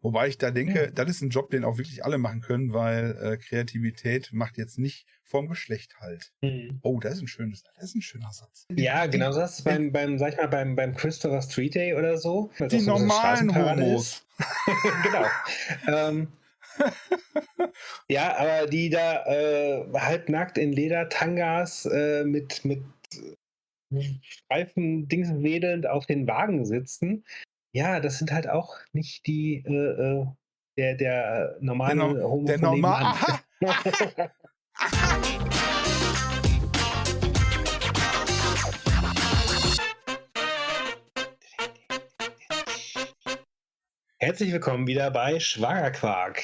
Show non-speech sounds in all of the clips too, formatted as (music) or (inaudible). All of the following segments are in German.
Wobei ich da denke, das ist ein Job, den auch wirklich alle machen können, weil äh, Kreativität macht jetzt nicht vom Geschlecht halt. Mhm. Oh, das ist ein schönes, das ist ein schöner Satz. Ja, genau das beim, beim, sag ich mal, beim, beim Christopher Street Day oder so. Die so normalen Homos. (laughs) genau. ähm, (laughs) ja, aber die da äh, halbnackt in Ledertangas äh, mit, mit Streifen Dings wedelnd auf den Wagen sitzen. Ja, das sind halt auch nicht die äh, äh, der, der normale Der no- Homo der normal-. (laughs) Herzlich willkommen wieder bei Schwagerquark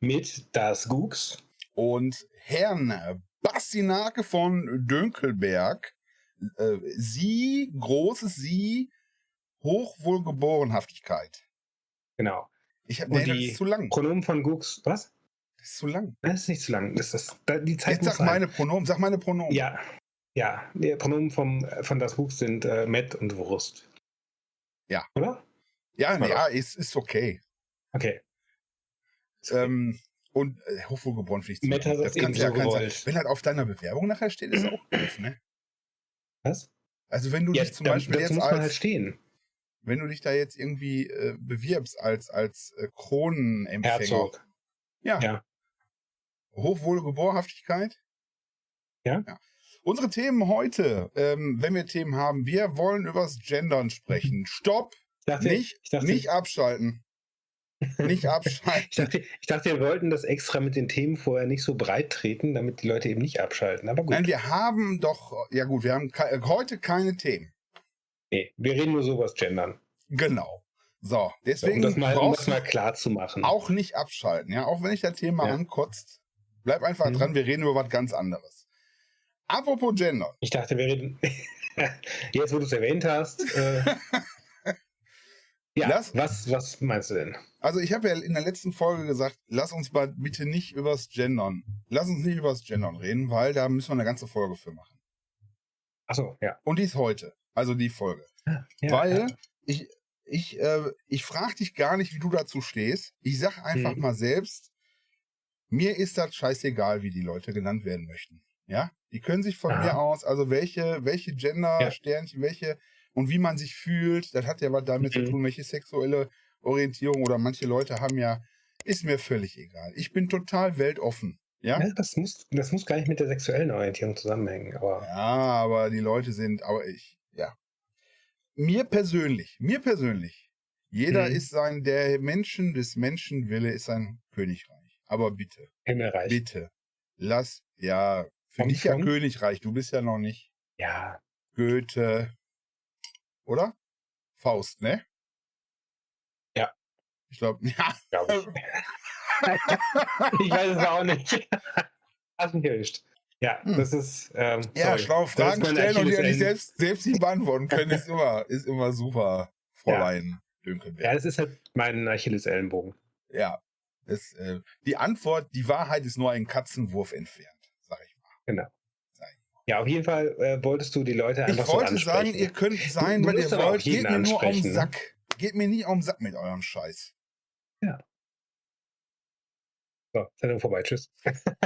mit das Gux. Und Herrn Bastinake von Dönkelberg, äh, Sie, großes Sie, Hochwohlgeborenhaftigkeit. Genau. Ich habe nee, das die ist zu lang. Pronomen von Gux. Was? Das ist zu lang. Das ist nicht zu lang. Das ist, da- die Zeit Jetzt sag sein. meine Pronomen, sag meine Pronomen. Ja. Ja, die Pronomen vom, von das Gux sind äh, Met und Wurst. Ja. Oder? ja, Oder? ja, ist, ist okay. Okay. Ist okay. Ähm, und äh, hochwohlgeboren finde ich Meta Das das kannst du ja so kannst, gewollt. Wenn halt auf deiner Bewerbung nachher steht, ist auch (clears throat) doof, ne? Was? Also wenn du Ja, dich zum da- Beispiel jetzt muss man als, halt stehen. Wenn du dich da jetzt irgendwie äh, bewirbst als, als äh, Kronenempfänger. Herzog. Ja. Ja. Hochwohlgeborenhaftigkeit. Ja. Unsere Themen heute, ähm, wenn wir Themen haben, wir wollen übers Gendern sprechen. (laughs) Stopp! Dachte, Nicht, ich dachte, nicht abschalten. Nicht abschalten. (laughs) Ich dachte, ich dachte, wir wollten das extra mit den Themen vorher nicht so breit treten, damit die Leute eben nicht abschalten. Aber gut. Nein, wir haben doch, ja gut, wir haben ke heute keine Themen. Nee, wir reden nur so über das Gendern. Genau. So, So, um, deswegen das mal, um das mal klar zu machen. auch nicht abschalten, ja. Auch wenn ich das Thema Ja. ankotzt, bleib einfach Mhm. dran, wir reden über was ganz anderes. Apropos Gender. Ich dachte, wir reden. (laughs) Jetzt, wo du es erwähnt hast. Äh, (laughs) ja, Lass- was, was meinst du denn? Also ich habe ja in der letzten Folge gesagt, lass uns mal bitte nicht übers Gendern, lass uns nicht übers Gendern reden, weil da müssen wir eine ganze Folge für machen. Achso, ja. Und die ist heute, also die Folge. ja weil ja. ich, ich, äh, ich frage dich gar nicht, wie du dazu stehst. Ich sag einfach Mhm. mal selbst, mir ist das scheißegal, wie die Leute genannt werden möchten. Ja, die können sich von Aha. mir aus, also welche, welche Gender-Sternchen, welche und wie man sich fühlt, das hat ja was damit Mhm. zu tun, welche sexuelle Orientierung oder manche Leute haben ja, ist mir völlig egal. Ich bin total weltoffen. Ja? Ja, das, muss, das muss gar nicht mit der sexuellen Orientierung zusammenhängen. Aber Ja, aber die Leute sind, aber ich, ja. Mir persönlich, mir persönlich, jeder Mhm. ist sein, der Menschen des Menschen Wille ist sein Königreich. Aber bitte, Himmelreich. bitte, lass, ja, für dich ja? Königreich, du bist ja noch nicht Ja, Goethe, oder? Faust, ne? Ja. Ich glaube, (laughs) ja. glaube ich. (laughs) ich weiß es auch nicht. (laughs) Hast mich erwischt. Ja, Hm. das ist. Ähm, Ja, schlaue Fragen stellen und die ja nicht selbst, selbst nicht beantworten können, ist immer, ist immer super, Fräulein Dünkelberg. Ja, das ist halt mein Achilles-Ellenbogen. Ja. Das, äh, die Antwort, die Wahrheit ist nur ein Katzenwurf entfernt, sag ich mal. Genau. Ja, auf jeden Fall äh, wolltest du die Leute einfach Ich wollte so sagen, ihr könnt sein, was ihr wollt. Geht mir nur um den ne? Sack. Geht mir nicht um den Sack mit eurem Scheiß. So, Sendung vorbei, tschüss.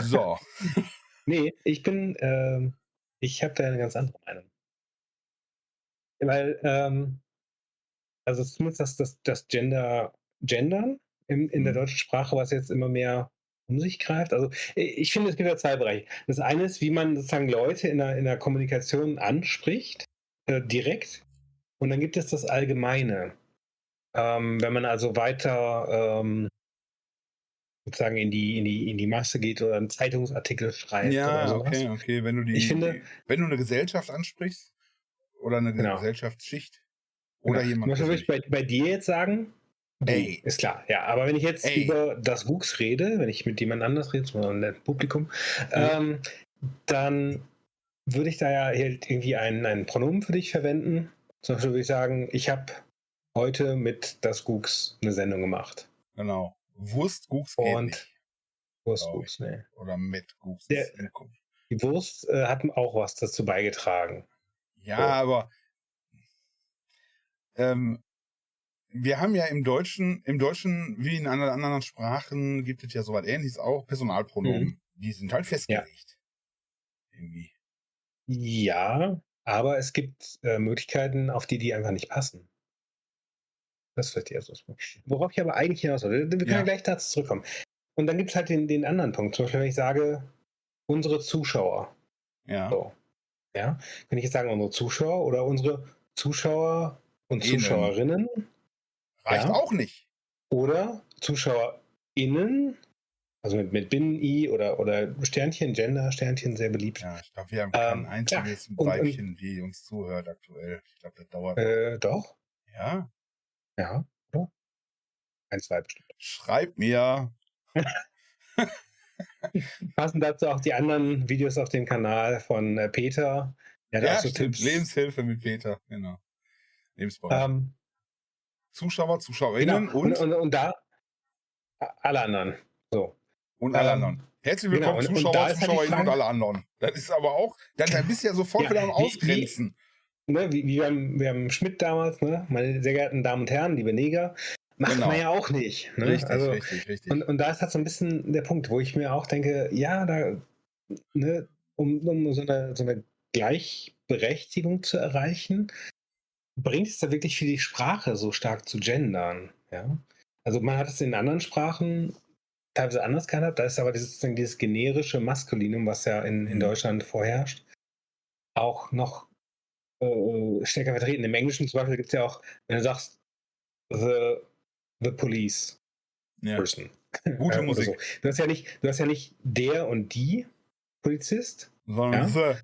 So. (laughs) Nee, ich bin, ähm, ich habe da eine ganz andere Meinung. Weil, ähm, also zumindest das, das, das Gender, Gendern in, in der Mhm. deutschen Sprache, was jetzt immer mehr um sich greift. Also ich ich finde, es gibt ja zwei Bereiche. Das eine ist, wie man sozusagen Leute in der, in der Kommunikation anspricht, äh, direkt. Und dann gibt es das Allgemeine. Ähm, wenn man also weiter ähm, sozusagen in die, in, die, in die Masse geht oder einen Zeitungsartikel schreibt oder Ja, sowas. okay, okay. Wenn du die, Ich finde- wenn du eine Gesellschaft ansprichst oder eine Genau. Gesellschaftsschicht oder Genau. jemand. Beispiel würde ich bei, bei dir jetzt sagen, Ey. ist klar, ja. Aber wenn ich jetzt Ey. über das Wuchs rede, wenn ich mit jemand anders rede, zum Beispiel einem Publikum, Ja. ähm, dann würde ich da ja irgendwie ein, ein Pronomen für dich verwenden. Zum Beispiel würde ich sagen, ich habe heute mit das Gux eine Sendung gemacht. Genau. Wurst, Gugs geht Und nicht. Wurst Gux, ne. Oder mit. Der- Die Wurst äh, hat auch was dazu beigetragen. Ja, So. aber ähm, wir haben ja im Deutschen, im Deutschen wie in anderen, Sprachen gibt es ja sowas ähnliches auch, Personalpronomen. Mhm. Die sind halt festgelegt. Irgendwie. Ja, aber es gibt äh, Möglichkeiten, auf die die einfach nicht passen. Das wird ja so. Worauf ich aber eigentlich hinaus will, wir können ja. Gleich dazu zurückkommen. Und dann gibt es halt den, den anderen Punkt. Zum Beispiel, wenn ich sage, unsere Zuschauer. Ja. So. Ja. Wenn ich jetzt sagen, unsere Zuschauer oder unsere Zuschauer und Innen. Zuschauerinnen Reicht Ja. auch nicht. oder ZuschauerInnen, also mit, mit Binnen-I oder, oder Sternchen, Gender, Sternchen, sehr beliebt. Ja, ich glaube, wir haben kein Ähm, einziges ja, Weibchen, die uns zuhört aktuell. Ich glaube, das dauert. Äh, doch, Ja. Ja, oder? Ein, zwei bestimmt. Schreib mir. (laughs) Passen dazu auch die anderen Videos auf dem Kanal von äh, Peter. Der hat Ja, so. Tipps. Lebenshilfe mit Peter. Genau. Lebensbereich. Ähm, Zuschauer, genau. Zuschauerinnen und, und, und, und da alle anderen. So. und alle ähm, anderen. Herzlich genau, willkommen, und- und Zuschauer, da halt die Zuschauerinnen und Frage- alle anderen. Das ist aber auch, dann, dann bist du ja sofort Ja, wieder am Ausgrenzen. Ne, wie, wie beim, beim Schmidt damals, ne? meine sehr geehrten Damen und Herren, liebe Neger, macht Genau. man ja auch nicht. Ne? richtig, also, richtig, richtig. Und, und da ist halt so ein bisschen der Punkt, wo ich mir auch denke, ja, da, ne, um, um so, eine, so eine Gleichberechtigung zu erreichen, bringt es da wirklich für die Sprache so stark zu gendern. Ja? Also man hat es in anderen Sprachen teilweise anders gehabt, da ist aber dieses, dieses generische Maskulinum, was ja in, in Mhm. Deutschland vorherrscht, auch noch äh, stärker vertreten. Im Englischen zum Beispiel gibt es ja auch, wenn du sagst, the, the police ja. person. Gute (laughs) Äh, Musik. So. Du hast ja nicht, du hast ja nicht der und die Polizist, Sondern the.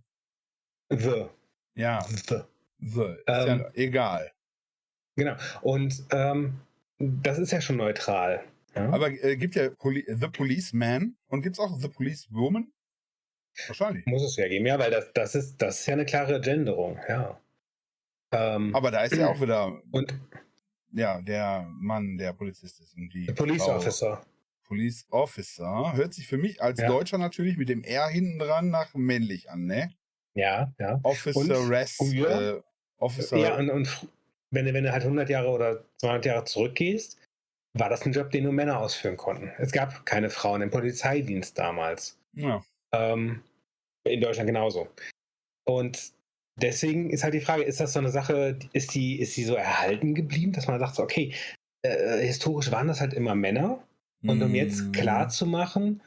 the, Ja, the. the. Ist Ähm, ja egal. Genau. Und ähm, das ist ja schon neutral. Ja? Aber äh, gibt ja Poli The Policeman und gibt es auch The Policewoman? Wahrscheinlich. Muss es ja geben, ja, weil das, das, ist, das ist ja eine klare Genderung, ja. Ähm, Aber da ist ja auch wieder und ja, der Mann, der Polizist ist. Und die Police Frau. Officer. Police Officer. Hört sich für mich als Ja. Deutscher natürlich mit dem R hinten dran nach männlich an, ne? Ja, ja. Officer Und Rest. früher? Äh, Officer. Ja, und, und wenn, du- wenn du halt 100 Jahre oder 200 Jahre zurückgehst, war das ein Job, den nur Männer ausführen konnten. Es gab keine Frauen im Polizeidienst damals. ja. Ähm, in Deutschland genauso. Und deswegen ist halt die Frage, ist das so eine Sache, ist die, ist die so erhalten geblieben, dass man sagt, so, okay, äh, historisch waren das halt immer Männer. Und um jetzt Mm, klar zu machen,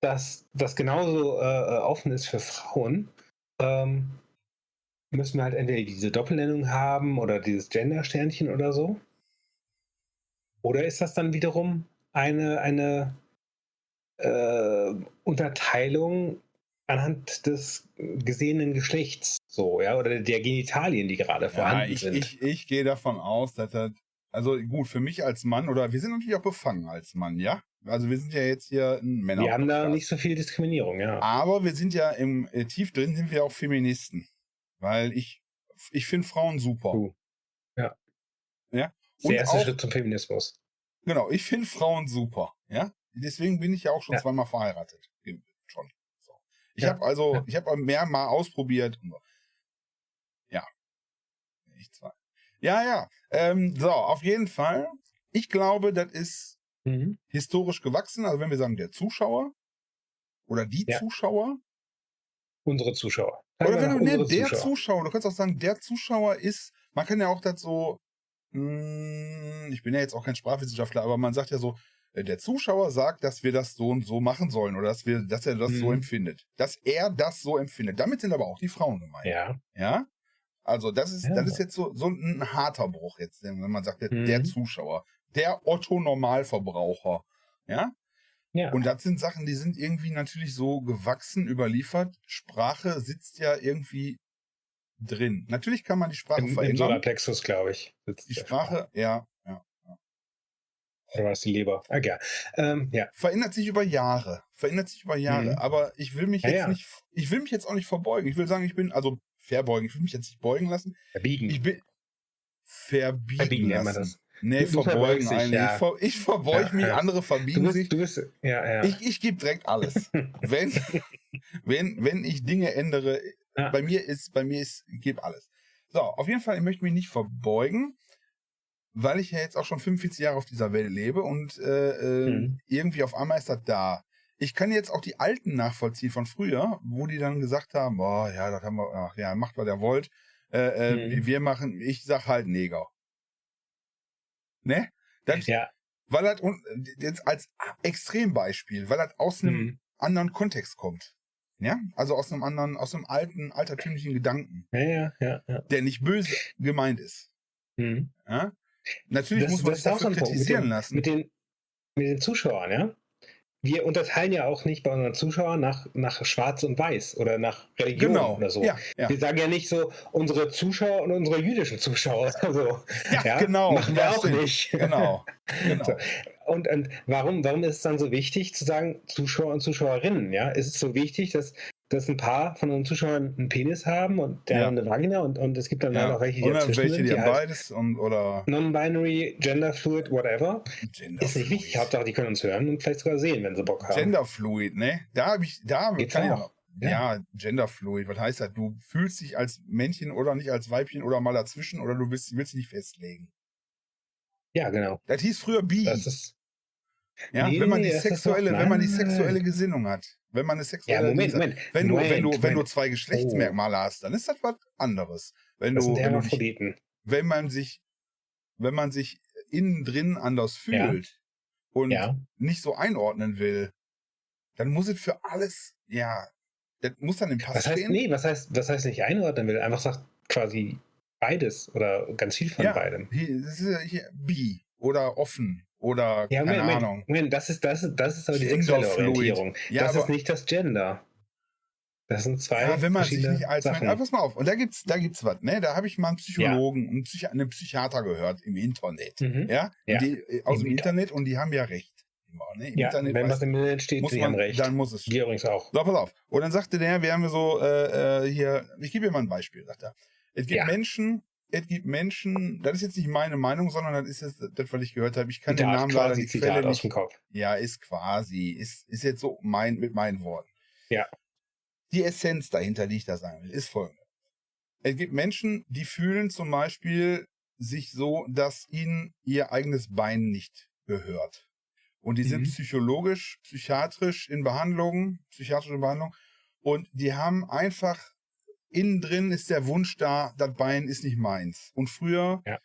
dass das genauso äh, offen ist für Frauen, ähm, müssen wir halt entweder diese Doppelnennung haben oder dieses Gender-Sternchen oder so. Oder ist das dann wiederum eine, eine äh, Unterteilung anhand des gesehenen Geschlechts, so, ja, oder der Genitalien, die gerade Ja, vorhanden ich, sind. ich, ich gehe davon aus, dass das. Also gut, für mich als Mann, oder wir sind natürlich auch befangen als Mann, ja? Also wir sind ja jetzt hier ein Männer. wir haben da nicht so viel Diskriminierung, ja. Aber wir sind ja im äh, tief drin sind wir auch Feministen. Weil ich, ich finde Frauen super. Du. Ja. Ja. der Und erste auch, Schritt zum Feminismus. genau, ich finde Frauen super. Ja. Deswegen bin ich ja auch schon Ja. zweimal verheiratet. Schon. So. Ich Ja. habe also, Ja. ich habe mehr mal ausprobiert. Ja. Ich zwei. Ja, ja. Ähm, so, auf jeden Fall. Ich glaube, das ist Mhm. historisch gewachsen. Also wenn wir sagen, der Zuschauer oder die. Zuschauer, Unsere Zuschauer. Oder wenn du, ne, Unsere der Zuschauer. du kannst auch sagen, der Zuschauer ist, man kann ja auch das so, mh, ich bin ja jetzt auch kein Sprachwissenschaftler, aber man sagt ja so, der Zuschauer sagt, dass wir das so und so machen sollen oder dass wir, dass er das so Mhm. empfindet. Dass er das so empfindet. Damit sind aber auch die Frauen gemeint. Ja. Ja? Also das ist, Ja. das ist jetzt so, so ein harter Bruch jetzt, wenn man sagt, der, der Mhm. Zuschauer, der Otto Normalverbraucher. Ja? Ja. Und das sind Sachen, die sind irgendwie natürlich so gewachsen, überliefert. Sprache sitzt ja irgendwie drin. Natürlich kann man die Sprache Im, Im verändern. Solarplexus, glaube ich. Die der Sprache, ja, ja. Oder war es die Leber? Ah, ja. Ähm, ja. Verändert sich über Jahre. Verändert sich über Jahre. Mhm. Aber ich will mich Ja, jetzt ja. nicht, ich will mich jetzt auch nicht verbeugen. Ich will sagen, ich bin, also verbeugen. Ich will mich jetzt nicht beugen lassen. Verbiegen. Ich bin verbiegen, Verbiegen lassen. das. Nee, Du- du verbeugen eigentlich. ja. Ich, ver, ich verbeuge mich, andere Du verbiegen sich. bist, du bist, ja, ja. Ich, ich gebe direkt alles. (laughs) wenn, wenn, wenn ich Dinge ändere, bei mir ist, bei mir ist, ich gebe alles. So, auf jeden Fall, ich möchte mich nicht verbeugen, weil ich ja jetzt auch schon 45 Jahre auf dieser Welt lebe und äh, äh, Mhm. irgendwie auf einmal ist das da. Ich kann jetzt auch die Alten nachvollziehen von früher, wo die dann gesagt haben, boah, ja, das haben wir, ach ja, macht was ihr wollt. Äh, äh, Mhm. Wir machen, ich sag halt Neger. Ne? Das, Ja. Weil das jetzt als Extrembeispiel, weil das aus einem Mhm. anderen Kontext kommt. Ja? Also aus einem anderen, aus einem alten, altertümlichen Gedanken, Ja, ja, ja, ja. der nicht böse gemeint ist. Mhm. Ja? Natürlich Das- muss man das sich dafür Punkt. Mit kritisieren dem- lassen. Mit den, mit den Zuschauern, ja. Wir unterteilen ja auch nicht bei unseren Zuschauern nach, nach Schwarz und Weiß oder nach Religion genau. oder so. Ja, ja. Wir sagen ja nicht so, unsere Zuschauer und unsere jüdischen Zuschauer. (laughs) Also, Ja, genau. Machen wir Ja, auch stimmt. nicht. Genau. (laughs) genau. So. Und, und warum, warum ist es dann so wichtig zu sagen, Zuschauer und Zuschauerinnen? Ja? Ist es so wichtig, dass, dass ein paar von unseren Zuschauern einen Penis haben und der Ja. eine Vagina und, und es gibt dann Ja. auch welche, die Oder dazwischen welche, die die halt beides und oder non-binary, genderfluid, whatever. Genderfluid. Ist nicht wichtig. Hauptsache, die können uns hören und vielleicht sogar sehen, wenn sie Bock haben. Genderfluid, ne? Da habe ich, da Geht's kann auch. Ja. Ja. Genderfluid, was heißt das? Du fühlst dich als Männchen oder nicht als Weibchen oder mal dazwischen oder du willst, willst dich nicht festlegen. Ja, genau. Das hieß früher bi. Das ist. Ja, Nee, wenn man die sexuelle, wenn man die sexuelle. Gesinnung hat. Wenn man eine Ja, sexuelle Moment, Gesinnung- Moment. Wenn du, Moment, wenn du, wenn du Moment. zwei Geschlechtsmerkmale hast, dann ist das was anderes. Wenn Das du, wenn, du dich, wenn man sich, wenn man sich innen drin anders Ja. fühlt und Ja. nicht so einordnen will, dann muss es für alles, ja, das muss dann im Pass Was heißt, stehen. nee, was heißt, was heißt nicht einordnen will? Einfach sagt quasi beides oder ganz viel von ja, beidem. Hier, das ist ja hier bi oder offen oder Ja, keine Moment, Ahnung. Moment, das ist, das ist, das ist aber die sexuelle. Orientierung. Ja, das ist nicht das Gender. Das sind zwei Ja, wenn man sich nicht als Sachen. Aber pass mal auf, und da gibt's, da gibt's was, ne? Da habe ich mal einen Psychologen, einen, Psychi einen Psychiater gehört im Internet. Mhm. Ja? Und Ja. Die, äh, aus Im dem Internet und die haben ja recht. Immer, ne? Im Ja, Internet wenn was im Internet steht, muss sie man, haben recht. dann muss es Wir übrigens auch. So, pass auf. Und dann sagte der, wir haben so, äh, äh, hier, ich gebe dir mal ein Beispiel, sagt er. Es gibt Ja. Menschen, es gibt Menschen, das ist jetzt nicht meine Meinung, sondern das ist jetzt das, was ich gehört habe. Ich kann den Namen leider die Zitat Quelle aus nicht. dem Kopf. Ja, ist quasi, ist, ist jetzt so mein, mit meinen Worten. Ja. Die Essenz dahinter, die ich da sagen will, ist folgende. Es gibt Menschen, die fühlen zum Beispiel sich so, dass ihnen ihr eigenes Bein nicht gehört. Und die sind Mhm. psychologisch, psychiatrisch in Behandlung, psychiatrische Behandlung. Und die haben einfach, innen drin ist der Wunsch da, das Bein ist nicht meins. Und früher Ja.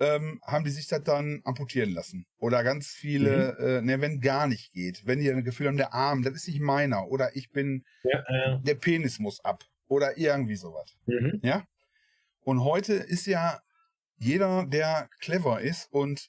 ähm, haben die sich das dann amputieren lassen. Oder ganz viele, Mhm. äh, ne, wenn gar nicht geht. Wenn die ein Gefühl haben, der Arm, das ist nicht meiner. Oder ich bin, Ja, äh, der Penis muss ab. Oder irgendwie sowas. mhm. Ja? Und heute ist ja jeder, der clever ist und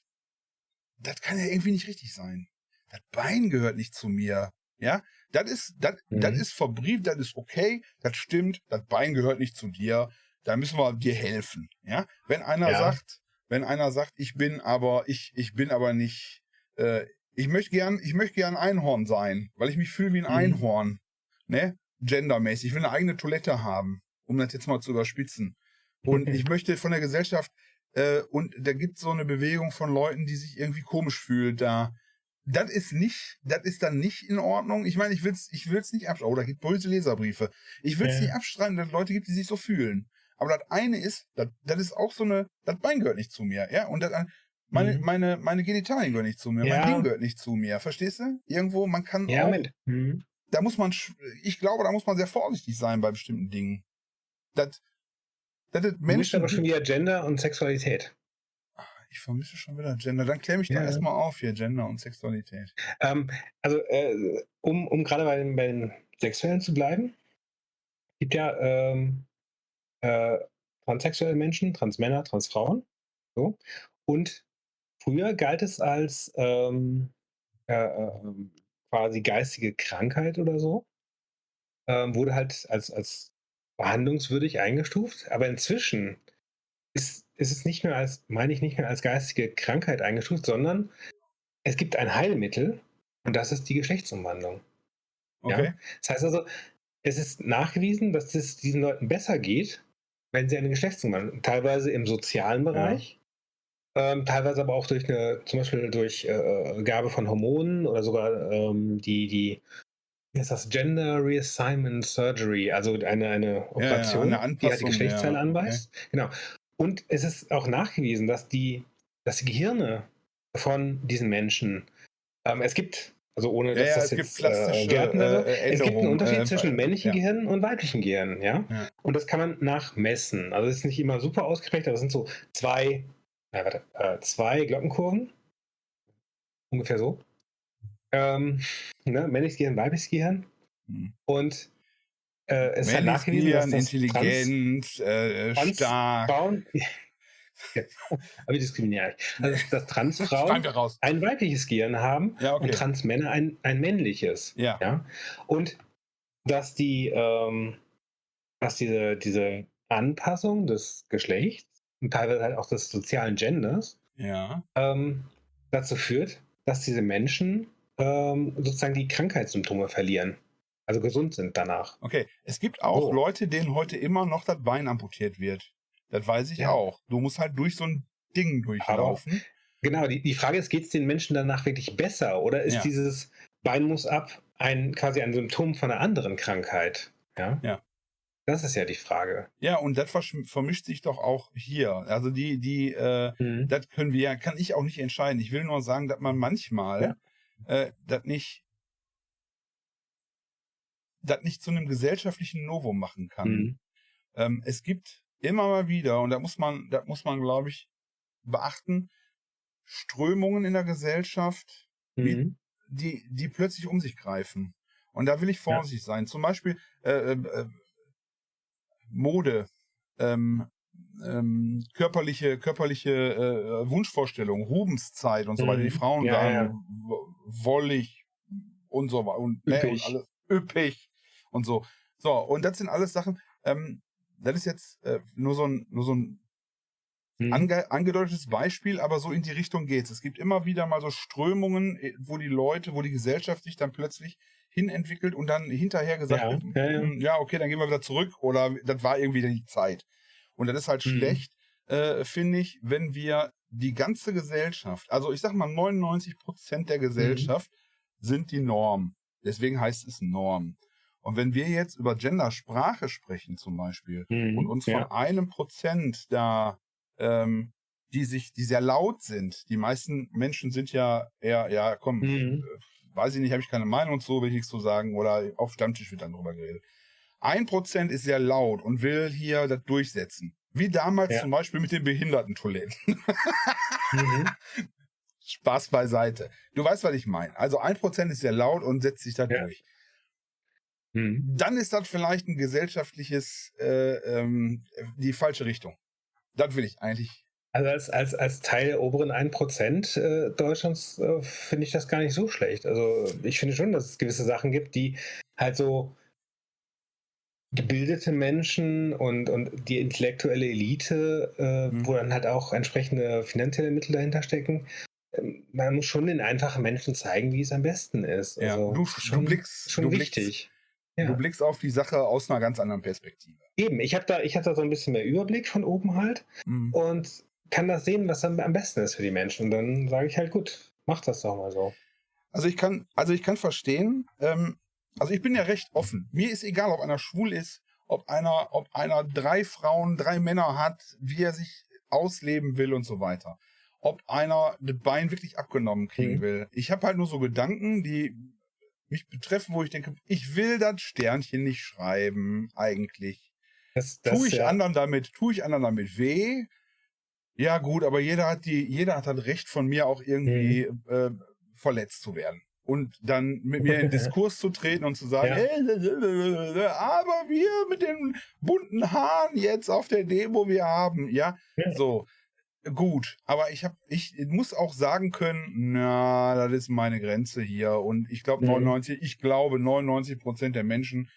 das kann ja irgendwie nicht richtig sein. Das Bein gehört nicht zu mir. Ja? Das ist, das, Mhm. das ist verbrieft, das ist okay, das stimmt, das Bein gehört nicht zu dir. Da müssen wir dir helfen. Ja? Wenn einer Ja. sagt, wenn einer sagt, ich bin aber, ich, ich bin aber nicht, äh, ich möchte gern, ich möchte gern Einhorn sein, weil ich mich fühle wie ein Mhm. Einhorn. Ne? Gendermäßig. Ich will eine eigene Toilette haben, um das jetzt mal zu überspitzen. Und (laughs) ich möchte von der Gesellschaft, äh, und da gibt es so eine Bewegung von Leuten, die sich irgendwie komisch fühlen, da. Das ist nicht, das ist dann nicht in Ordnung. Ich meine, ich will's, ich will's nicht abstreiten. Oh, da gibt böse Leserbriefe. Ich will's Ja. nicht abstreiten, dass es Leute gibt, die sich so fühlen. Aber das eine ist, das, das ist auch so eine, das Bein gehört nicht zu mir, ja. Und das, meine, Mhm. meine, meine Genitalien gehören nicht zu mir. Ja. Mein Ding gehört nicht zu mir. Verstehst du? Irgendwo, man kann Ja, auch, Moment. Mhm. da muss man, ich glaube, da muss man sehr vorsichtig sein bei bestimmten Dingen. Das, das ist Du Menschen, aber schon wieder Gender und Sexualität. Ich vermisse schon wieder Gender. Dann klär mich da Ja. erstmal auf hier, Gender und Sexualität. Ähm, also, äh, um, um gerade bei den, bei den Sexuellen zu bleiben, gibt ja ähm, äh, transsexuelle Menschen, Transmänner, Transfrauen. So. Und früher galt es als ähm, äh, ähm, quasi geistige Krankheit oder so. Ähm, wurde halt als, als behandlungswürdig eingestuft. Aber inzwischen ist, ist es nicht mehr als, meine ich nicht mehr als geistige Krankheit eingestuft, sondern es gibt ein Heilmittel und das ist die Geschlechtsumwandlung. Okay. Das heißt also, es ist nachgewiesen, dass es diesen Leuten besser geht, wenn sie eine Geschlechtsumwandlung, teilweise im sozialen Bereich, ähm, teilweise aber auch durch eine, zum Beispiel durch äh, Gabe von Hormonen oder sogar ähm, die, die, wie heißt das, Gender Reassignment Surgery, also eine, eine Operation, eine die halt die Geschlechtsteile ja, anweist. Genau. Und es ist auch nachgewiesen, dass die dass die Gehirne von diesen Menschen, ähm, es gibt, also ohne dass Ja, ja, das es gibt jetzt äh, werten wäre, äh, es gibt einen Unterschied äh, zwischen männlichen ja. Gehirnen und weiblichen Gehirnen, ja? Ja. Und das kann man nachmessen. Also es ist nicht immer super ausgeprägt, aber es sind so zwei, warte, äh, zwei Glockenkurven. Ungefähr so. Ähm, ne? Männliches Gehirn, weibliches Gehirn. Hm. Und äh, es Männliches nachgewiesen, dass das intelligent, äh, Trans- stark. Transfrauen, (laughs) Ja, aber wir diskriminieren nicht. Also, dass Transfrauen ein weibliches Gehirn haben Ja, okay. und Transmänner ein, ein männliches. Ja. Ja? Und dass die, ähm, dass diese, diese Anpassung des Geschlechts und teilweise halt auch des sozialen Genders Ja. ähm, dazu führt, dass diese Menschen ähm, sozusagen die Krankheitssymptome verlieren. Also gesund sind danach. Okay. Es gibt auch So. Leute, denen heute immer noch das Bein amputiert wird. Das weiß ich Ja. auch. Du musst halt durch so ein Ding durchlaufen. Genau, die, die Frage ist, geht es den Menschen danach wirklich besser oder ist Ja. dieses Bein muss ab ein quasi ein Symptom von einer anderen Krankheit? Ja. Ja. Das ist ja die Frage. Ja, und das vermischt sich doch auch hier. Also die, die, äh, Mhm. das können wir, kann ich auch nicht entscheiden. Ich will nur sagen, dass man manchmal äh, das nicht, das nicht zu einem gesellschaftlichen Novum machen kann. Mhm. Ähm, es gibt immer mal wieder, und da muss man, da muss man, glaube ich, beachten, Strömungen in der Gesellschaft, Wie- Mhm. die, die plötzlich um sich greifen. Und da will ich vorsichtig sein. Zum Beispiel äh, äh, äh, Mode, ähm, ähm, körperliche, körperliche äh, Wunschvorstellungen, Rubenszeit und so weiter. Die Mhm. Frauen Ja, sagen ja. wo- wollig und so weiter und, ne, und Üppig. alles üppig und so. So, und das sind alles Sachen, ähm, das ist jetzt äh, nur so ein, nur so ein Mhm. ange angedeutetes Beispiel, aber so in die Richtung geht's. Es gibt immer wieder mal so Strömungen, eh, wo die Leute, wo die Gesellschaft sich dann plötzlich hinentwickelt und dann hinterher gesagt Ja, ja. "Hm, ja, okay, dann gehen wir wieder zurück oder das war irgendwie die Zeit. Und das ist halt Mhm. schlecht, äh, finde ich, wenn wir die ganze Gesellschaft, also ich sag mal 99 Prozent der Mhm. Gesellschaft sind die Norm. Deswegen heißt es Norm. Und wenn wir jetzt über Gendersprache sprechen zum Beispiel, Mhm. und uns ja. von einem Prozent da, ähm, die sich, die sehr laut sind. Die meisten Menschen sind ja eher, ja, komm, Mhm. äh, weiß ich nicht, habe ich keine Meinung zu, will ich nichts zu sagen, oder auf Stammtisch wird dann drüber geredet. Ein Prozent ist sehr laut und will hier das durchsetzen. Wie damals Ja. zum Beispiel mit den Behindertentoiletten. (laughs) Mhm. Spaß beiseite. Du weißt, was ich meine. Also ein Prozent ist sehr laut und setzt sich da Ja. durch. Mhm. Dann ist das vielleicht ein gesellschaftliches, äh, ähm, die falsche Richtung. Das will ich eigentlich Also als, als, als Teil der oberen 1% äh, Deutschlands äh, finde ich das gar nicht so schlecht. Also ich finde schon, dass es gewisse Sachen gibt, die halt so gebildete Menschen und, und die intellektuelle Elite, äh, Mhm. wo dann halt auch entsprechende finanzielle Mittel dahinter stecken. Ähm, Man muss schon den einfachen Menschen zeigen, wie es am besten ist. Ja, Also du, schon, du blickst, schon du wichtig. Ja. Du blickst auf die Sache aus einer ganz anderen Perspektive. Eben, ich habe da, ich hab da so ein bisschen mehr Überblick von oben halt Mhm. und kann das sehen, was am, am besten ist für die Menschen. Und dann sage ich halt, gut, mach das doch mal so. Also ich kann, also ich kann verstehen, ähm, also ich bin ja recht offen. Mir ist egal, ob einer schwul ist, ob einer, ob einer drei Frauen, drei Männer hat, wie er sich ausleben will und so weiter. Ob einer das Bein wirklich abgenommen kriegen Mhm. will. Ich habe halt nur so Gedanken, die mich betreffen, wo ich denke, ich will das Sternchen nicht schreiben, eigentlich. Das, Tue ich ja, anderen damit, tue ich anderen damit weh? Ja, gut, aber jeder hat die, jeder hat das Recht von mir auch irgendwie Mhm. äh, verletzt zu werden. Und dann mit mir in (laughs) Diskurs zu treten und zu sagen, Ja. "Äh, aber wir mit den bunten Haaren jetzt auf der Demo wir haben, ja, Ja. so. Gut, aber ich hab, ich muss auch sagen können, na, das ist meine Grenze hier. Und ich glaube, Mhm. 99, ich glaube, 99 Prozent der Menschen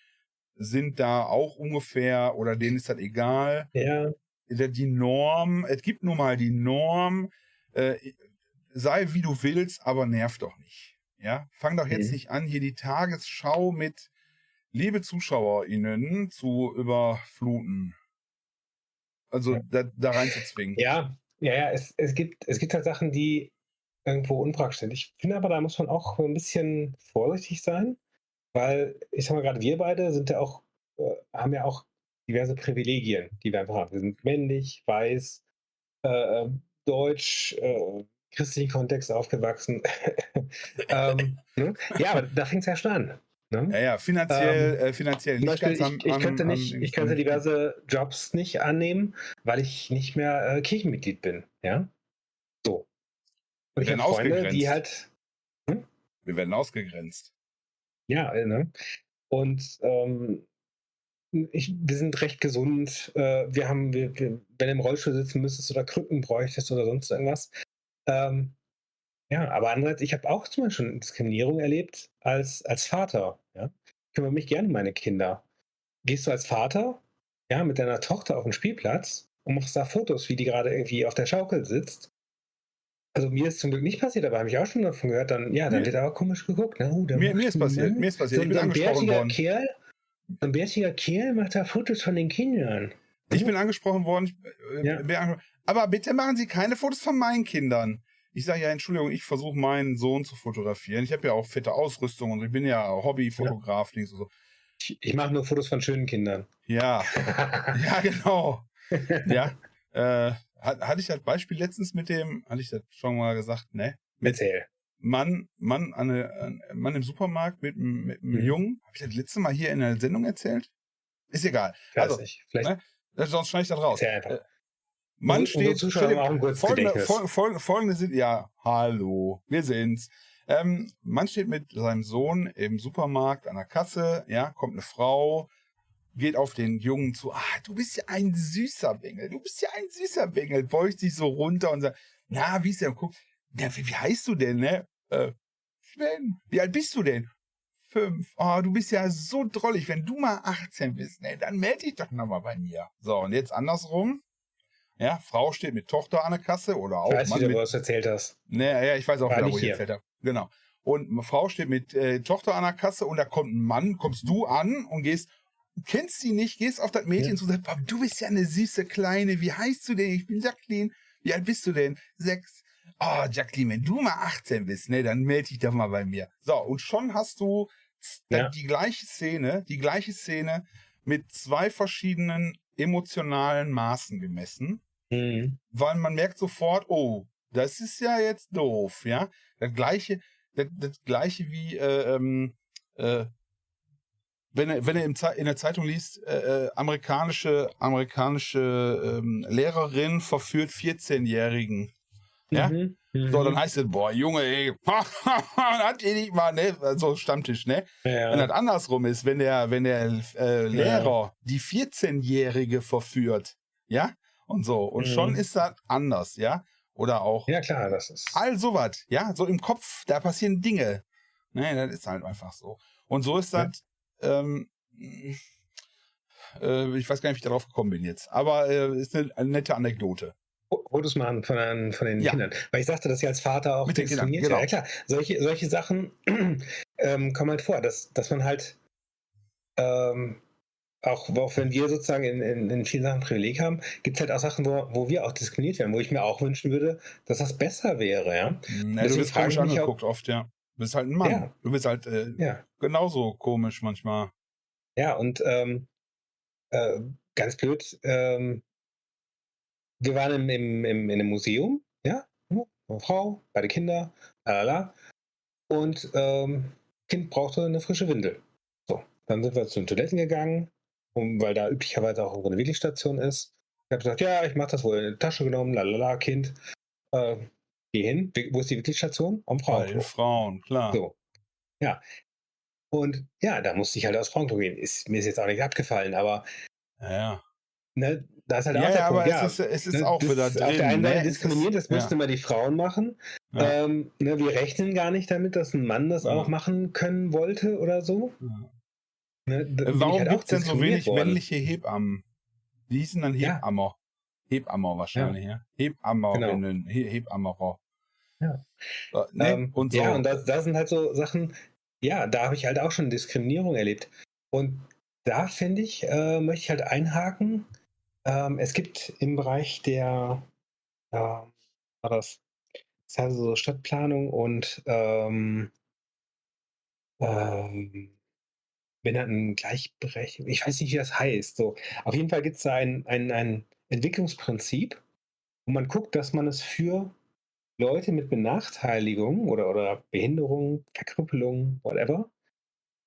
sind da auch ungefähr, oder denen ist das egal. ja, Die Norm, es gibt nun mal die Norm, äh, sei wie du willst, aber nerv doch nicht. Ja, fang doch jetzt Mhm. nicht an, hier die Tagesschau mit liebe ZuschauerInnen zu überfluten. Also da, da reinzuzwingen. ja, ja, ja es, es, gibt, es gibt halt Sachen, die irgendwo unpraktisch sind. Ich finde aber, da muss man auch ein bisschen vorsichtig sein, weil ich sag mal, gerade wir beide sind ja auch, äh, haben ja auch diverse Privilegien, die wir einfach haben. Wir sind männlich, weiß, äh, deutsch, äh, christlichen Kontext aufgewachsen. (laughs) ähm, ne? Ja, aber da fängt es ja schon an. Ne? Ja, ja, finanziell, ähm, äh, finanziell nicht Beispiel, ganz am, ich, ich könnte nicht, am, ich könnte diverse Jobs nicht annehmen, weil ich nicht mehr äh, Kirchenmitglied bin. Ja, so. Und ich habe Freunde, die halt. Hm? Wir werden ausgegrenzt. Ja, äh, ne? Und ähm, ich, wir sind recht gesund. Äh, wir haben, wir, wir, wenn du im Rollstuhl sitzen müsstest oder Krücken bräuchtest oder sonst irgendwas. Ähm, ja, aber andererseits, ich habe auch zum Beispiel schon Diskriminierung erlebt als, als Vater. Ja? Ich kümmere mich gerne um meine Kinder. Gehst du als Vater ja, mit deiner Tochter auf den Spielplatz und machst da Fotos, wie die gerade irgendwie auf der Schaukel sitzt. Also mir ist zum Glück nicht passiert, aber habe ich auch schon davon gehört, dann, ja, dann mir, wird aber komisch geguckt. Ne? Oh, mir, mir, ist passiert, mir ist passiert, so, ich bin angesprochen worden. Kerl, ein bärtiger Kerl macht da Fotos von den Kindern. Ich bin angesprochen worden. Ich, äh, ja. Aber bitte machen Sie keine Fotos von meinen Kindern. Ich sage ja, Entschuldigung, ich versuche meinen Sohn zu fotografieren. Ich habe ja auch fette Ausrüstung und ich bin ja Hobbyfotograf. Ja. So. Ich, ich mache nur Fotos von schönen Kindern. Ja, (laughs) ja, genau. (laughs) ja, äh, hatte ich das Beispiel letztens mit dem, hatte ich das schon mal gesagt, ne? Mit Erzähl. Mann, Mann, eine, Mann im Supermarkt mit, mit einem mhm. Jungen. Habe ich das letzte Mal hier in der Sendung erzählt? Ist egal. Weiß also, nicht. Vielleicht. Ne? Sonst schneide ich das raus. Einfach. Äh, man steht. Folgende, folgende, folgende, folgende sind, ja, hallo, wir sind's. Ähm, man steht mit seinem Sohn im Supermarkt an der Kasse, ja, kommt eine Frau, geht auf den Jungen zu, ah, du bist ja ein süßer Bengel, du bist ja ein süßer Bengel, beugt sich so runter und sagt, na, wie ist der? Guck, na, wie, wie heißt du denn, ne? Äh, Sven, wie alt bist du denn? Fünf. Oh, du bist ja so drollig. Wenn du mal 18 bist, ne, dann melde dich doch nochmal bei mir. So, und jetzt andersrum. Ja, Frau steht mit Tochter an der Kasse oder auch. Ich weiß Mann wieder, mit, wo du es erzählt hast. Ne, ja, ich weiß auch wieder, wo ich erzählt habe. Genau. Und eine Frau steht mit äh, Tochter an der Kasse und da kommt ein Mann, kommst du an und gehst, kennst sie nicht, gehst auf das Mädchen ja. zu und sagst, du bist ja eine süße Kleine, wie heißt du denn? Ich bin Jacqueline. Wie alt bist du denn? Sechs. Oh, Jacqueline, wenn du mal 18 bist, ne, dann melde dich doch mal bei mir. So, und schon hast du ja. die gleiche Szene, die gleiche Szene mit zwei verschiedenen emotionalen Maßen gemessen. Mhm. Weil man merkt sofort, oh, das ist ja jetzt doof, ja. Das gleiche, das, das gleiche wie, äh, ähm, äh, wenn er, wenn er im in der Zeitung liest, äh, äh amerikanische, amerikanische ähm, Lehrerin verführt 14-Jährigen. Ja? Mhm. So, dann mhm. heißt es, boah, Junge, ey, (laughs) hat ihr nicht mal, ne? So Stammtisch, ne? Ja. Wenn das andersrum ist, wenn der, wenn der äh, Lehrer ja. die 14-Jährige verführt, ja? Und so. Und mhm. schon ist das anders, ja? Oder auch. Ja, klar, das ist. All sowas, ja? So im Kopf, da passieren Dinge. Ne, das ist halt einfach so. Und so ist das, ja. ähm, äh, ich weiß gar nicht, wie ich darauf gekommen bin jetzt. Aber äh, ist eine, eine nette Anekdote. Fotos machen von, den, von den ja. Kindern. Weil ich sagte, dass sie als Vater auch Mit Kindern, genau. Ja, klar. Solche, solche Sachen (clears throat) ähm, kommen halt vor, dass, dass man halt ähm, auch, auch wenn wir sozusagen in, in, in vielen Sachen Privileg haben, gibt es halt auch Sachen, wo, wo wir auch diskriminiert werden, wo ich mir auch wünschen würde, dass das besser wäre, ja. Na, du bist komisch angeguckt auch, oft, ja. Du bist halt ein Mann. Ja. Du bist halt äh, ja. genauso komisch manchmal. Ja, und ähm, äh, ganz blöd, ähm, wir waren im, im, im, in einem Museum, ja, eine Frau, beide Kinder, lalala. Und ähm, Kind brauchte eine frische Windel. So, dann sind wir zu den Toiletten gegangen, um, weil da üblicherweise auch eine Wicklingsstation ist. Ich habe gesagt, ja, ich mache das wohl in die Tasche genommen, lalala, Kind. Äh, geh hin. Wo ist die Wicklingsstation? Am Frauenklo. Bei Frauen, klar. So. Ja. Und ja, da musste ich halt aus Frauenklo gehen. Ist, mir ist jetzt auch nicht abgefallen, aber ja. Ne, da ist halt ja, auch der ja, Punkt. Aber ja, es ist, es ist ne, auch wieder drin. Auf der einen Seite ne? diskriminiert, das müssten immer die Frauen machen. Ähm, ne, wir rechnen gar nicht damit, dass ein Mann das auch machen können wollte oder so. Ne, Warum halt gibt es denn so wenig worden. männliche Hebammen? Die hießen dann Hebammer. Hebammer wahrscheinlich, ja. Hebammerinnen, genau. Hebammerer. Ja. So, ne? ähm, und so. Ja, und da, da sind halt so Sachen, ja, da habe ich halt auch schon Diskriminierung erlebt. Und da finde ich, äh, möchte ich halt einhaken. Ähm, es gibt im Bereich der, äh, war das, das heißt so Stadtplanung und ähm, ähm, Gleichberechtigung, ich weiß nicht, wie das heißt. So. Auf jeden Fall gibt es da ein, ein, ein Entwicklungsprinzip, wo man guckt, dass man es für Leute mit Benachteiligung oder, oder Behinderung, Verkrüppelung, whatever,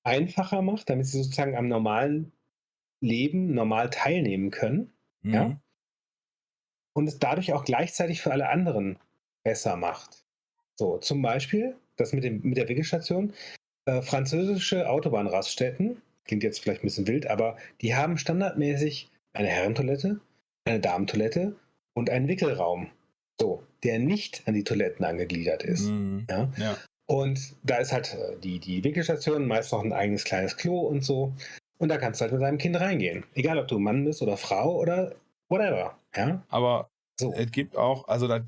einfacher macht, damit sie sozusagen am normalen Leben normal teilnehmen können. Mhm. Ja? Und es dadurch auch gleichzeitig für alle anderen besser macht. So, zum Beispiel, das mit, dem, mit der Wickelstation, äh, französische Autobahnraststätten, klingt jetzt vielleicht ein bisschen wild, aber die haben standardmäßig eine Herrentoilette, eine Damentoilette und einen Wickelraum. So, der nicht an die Toiletten angegliedert ist. Mhm. Ja? Ja. Und da ist halt äh, die, die Wickelstation, meist noch ein eigenes kleines Klo und so. Und da kannst du halt mit deinem Kind reingehen. Egal, ob du Mann bist oder Frau oder whatever. Ja? Aber So. es gibt auch, also das,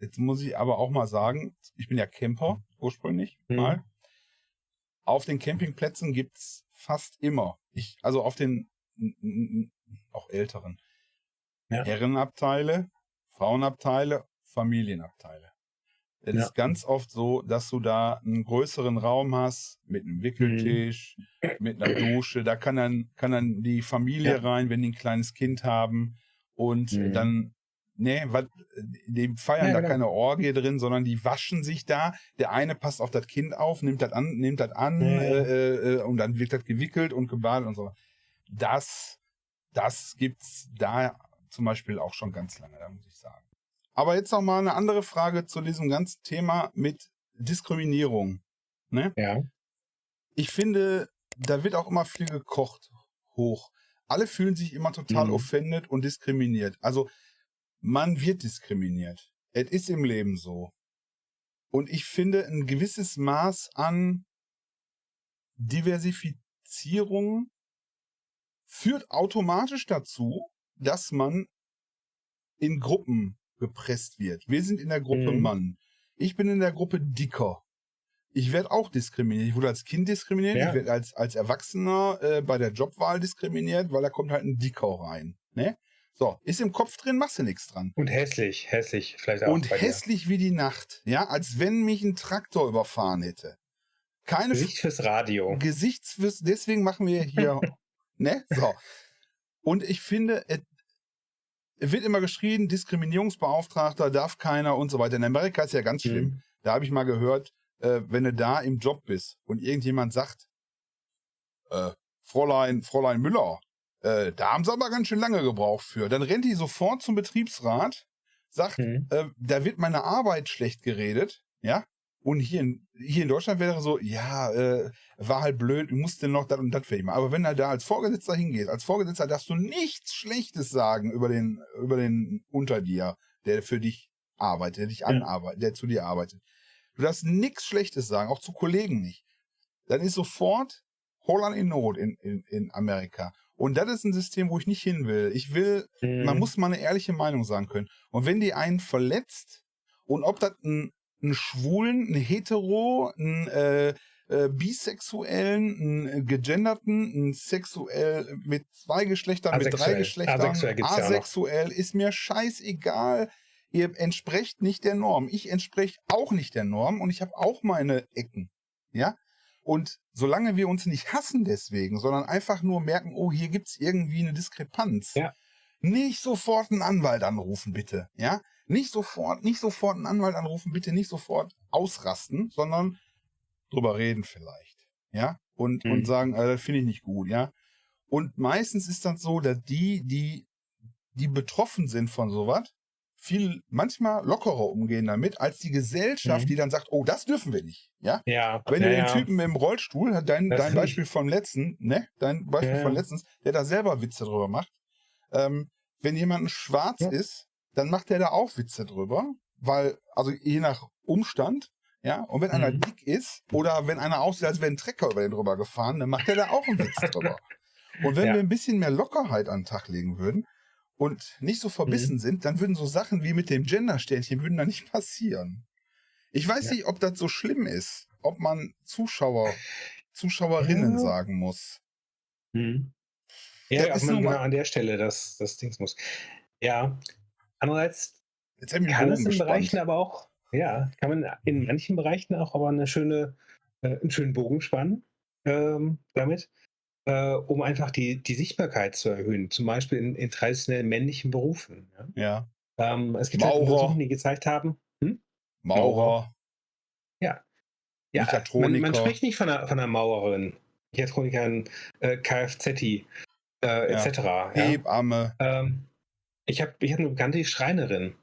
jetzt muss ich aber auch mal sagen, ich bin ja Camper ursprünglich Mhm. mal. Auf den Campingplätzen gibt's fast immer, ich, also auf den auch älteren, Ja. Herrenabteile, Frauenabteile, Familienabteile. Es Ja. ist ganz oft so, dass du da einen größeren Raum hast mit einem Wickeltisch, mit einer Dusche. Da kann dann, kann dann die Familie Ja. rein, wenn die ein kleines Kind haben. Und Mhm. dann, nee, wat, die feiern Ja, da genau. keine Orgie drin, sondern die waschen sich da. Der eine passt auf das Kind auf, nimmt das an, nimmt das an ja. Äh, äh, und dann wird das gewickelt und gebadet und so. Das, das gibt's da zum Beispiel auch schon ganz lange, da muss ich sagen. Aber jetzt noch mal eine andere Frage zu diesem ganzen Thema mit Diskriminierung. Ne? Ja. Ich finde, da wird auch immer viel gekocht hoch. Alle fühlen sich immer total Mhm. offended und diskriminiert. Also man wird diskriminiert. Es ist im Leben so. Und ich finde, ein gewisses Maß an Diversifizierung führt automatisch dazu, dass man in Gruppen gepresst wird. Wir sind in der Gruppe Mhm. Mann. Ich bin in der Gruppe Dicker. Ich werde auch diskriminiert. Ich wurde als Kind diskriminiert. Ja. Ich werde als, als Erwachsener äh, bei der Jobwahl diskriminiert, weil da kommt halt ein Dicker rein. Ne? So, ist im Kopf drin, machst du nichts dran. Und hässlich, hässlich vielleicht auch. Und bei dir. hässlich wie die Nacht. Ja, als wenn mich ein Traktor überfahren hätte. Keine Gesicht fürs Radio. Gesichtswiss, deswegen machen wir hier, (laughs) ne? So. Und ich finde, wird immer geschrien, Diskriminierungsbeauftragter darf keiner und so weiter. In Amerika ist ja ganz schlimm. Mhm. Da habe ich mal gehört, äh, wenn du da im Job bist und irgendjemand sagt, äh, Fräulein, Fräulein Müller, äh, da haben sie aber ganz schön lange gebraucht für. Dann rennt die sofort zum Betriebsrat, sagt, Mhm. äh, da wird meine Arbeit schlecht geredet, ja. Und hier in, hier in Deutschland wäre so, ja, äh, war halt blöd, musste noch das und das fertig machen. Aber wenn er da als Vorgesetzter hingeht, als Vorgesetzter darfst du nichts Schlechtes sagen über den, über den unter dir, der für dich arbeitet, der dich Ja. anarbeitet, der zu dir arbeitet. Du darfst nichts Schlechtes sagen, auch zu Kollegen nicht. Dann ist sofort Holland in Not in, in, in Amerika. Und das ist ein System, wo ich nicht hin will. Ich will man Mhm. muss mal eine ehrliche Meinung sagen können. Und wenn die einen verletzt, und ob das ein, ein Schwulen, ein Hetero, ein äh, äh, Bisexuellen, ein Gegenderten, ein Sexuell mit zwei Geschlechtern, mit drei Asexuell. Geschlechtern, Asexuell gibt's ja asexuell, ist mir scheißegal. Ihr entsprecht nicht der Norm. Ich entspreche auch nicht der Norm und ich habe auch meine Ecken. Ja? Und solange wir uns nicht hassen deswegen, sondern einfach nur merken, oh, hier gibt's irgendwie eine Diskrepanz. Ja. Nicht sofort einen Anwalt anrufen, bitte. Ja? Nicht sofort, nicht sofort einen Anwalt anrufen, bitte nicht sofort ausrasten, sondern drüber reden vielleicht. Ja? Und, Mhm. und sagen, äh, das finde ich nicht gut, ja. Und meistens ist das so, dass die, die, die betroffen sind von sowas, viel manchmal lockerer umgehen damit, als die Gesellschaft, Mhm. die dann sagt, oh, das dürfen wir nicht. Ja? Ja, Wenn ja, du den ja. Typen im Rollstuhl, dein, dein Beispiel vom letzten, ne? Dein Beispiel Ja, von letztens, der da selber Witze drüber macht. Ähm, wenn jemand schwarz ist, dann macht der da auch Witze drüber, weil, also je nach Umstand, ja, und wenn einer Mhm. dick ist oder wenn einer aussieht, als wäre ein Trecker über den drüber gefahren, dann macht der da auch einen Witz (laughs) drüber. Und wenn Ja. wir ein bisschen mehr Lockerheit an den Tag legen würden und nicht so Mhm. verbissen sind, dann würden so Sachen wie mit dem Gender-Sternchen würden da nicht passieren. Ich weiß Ja. nicht, ob das so schlimm ist, ob man Zuschauer, (laughs) Zuschauerinnen Ja. sagen muss. Mhm. Das Ja, ja, ist man nun mal- an der Stelle das, das Dings muss. Ja. Andererseits kann es in Bereichen gespannt. aber auch, ja, kann man in manchen Bereichen auch aber eine schöne, äh, einen schönen Bogen spannen ähm, damit, äh, um einfach die, die Sichtbarkeit zu erhöhen. Zum Beispiel in, in traditionell männlichen Berufen. Ja? Ja. Ähm, es gibt halt Maurer. Untersuchungen, die gezeigt haben. Hm? Maurer, Ja. Ja, man, man spricht nicht von einer, von einer Maurerin, Mechatronikerin, äh, Kfz, äh, etc. Ja. Hebamme. Ähm, ich habe ich hab eine Bekannte, die Schreinerin.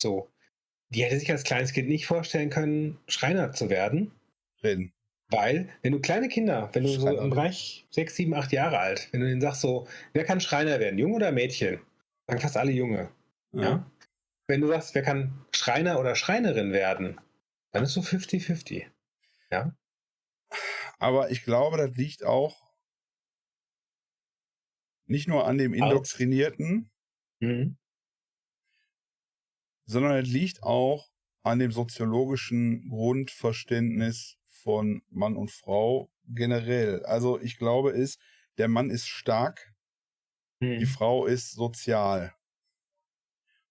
So. Die hätte sich als kleines Kind nicht vorstellen können, Schreiner zu werden, Reden. weil, wenn du kleine Kinder, wenn du so Schreinerin. im Bereich sechs, sieben, acht Jahre alt, wenn du denen sagst, so, wer kann Schreiner werden, Junge oder Mädchen? Sagen fast alle Junge. Ja. Wenn du sagst, wer kann Schreiner oder Schreinerin werden, dann ist so 50-50. Ja. Aber ich glaube, das liegt auch nicht nur an dem Indoktrinierten, Mhm. sondern es liegt auch an dem soziologischen Grundverständnis von Mann und Frau generell. Also ich glaube ist, der Mann ist stark, die Mhm. Frau ist sozial.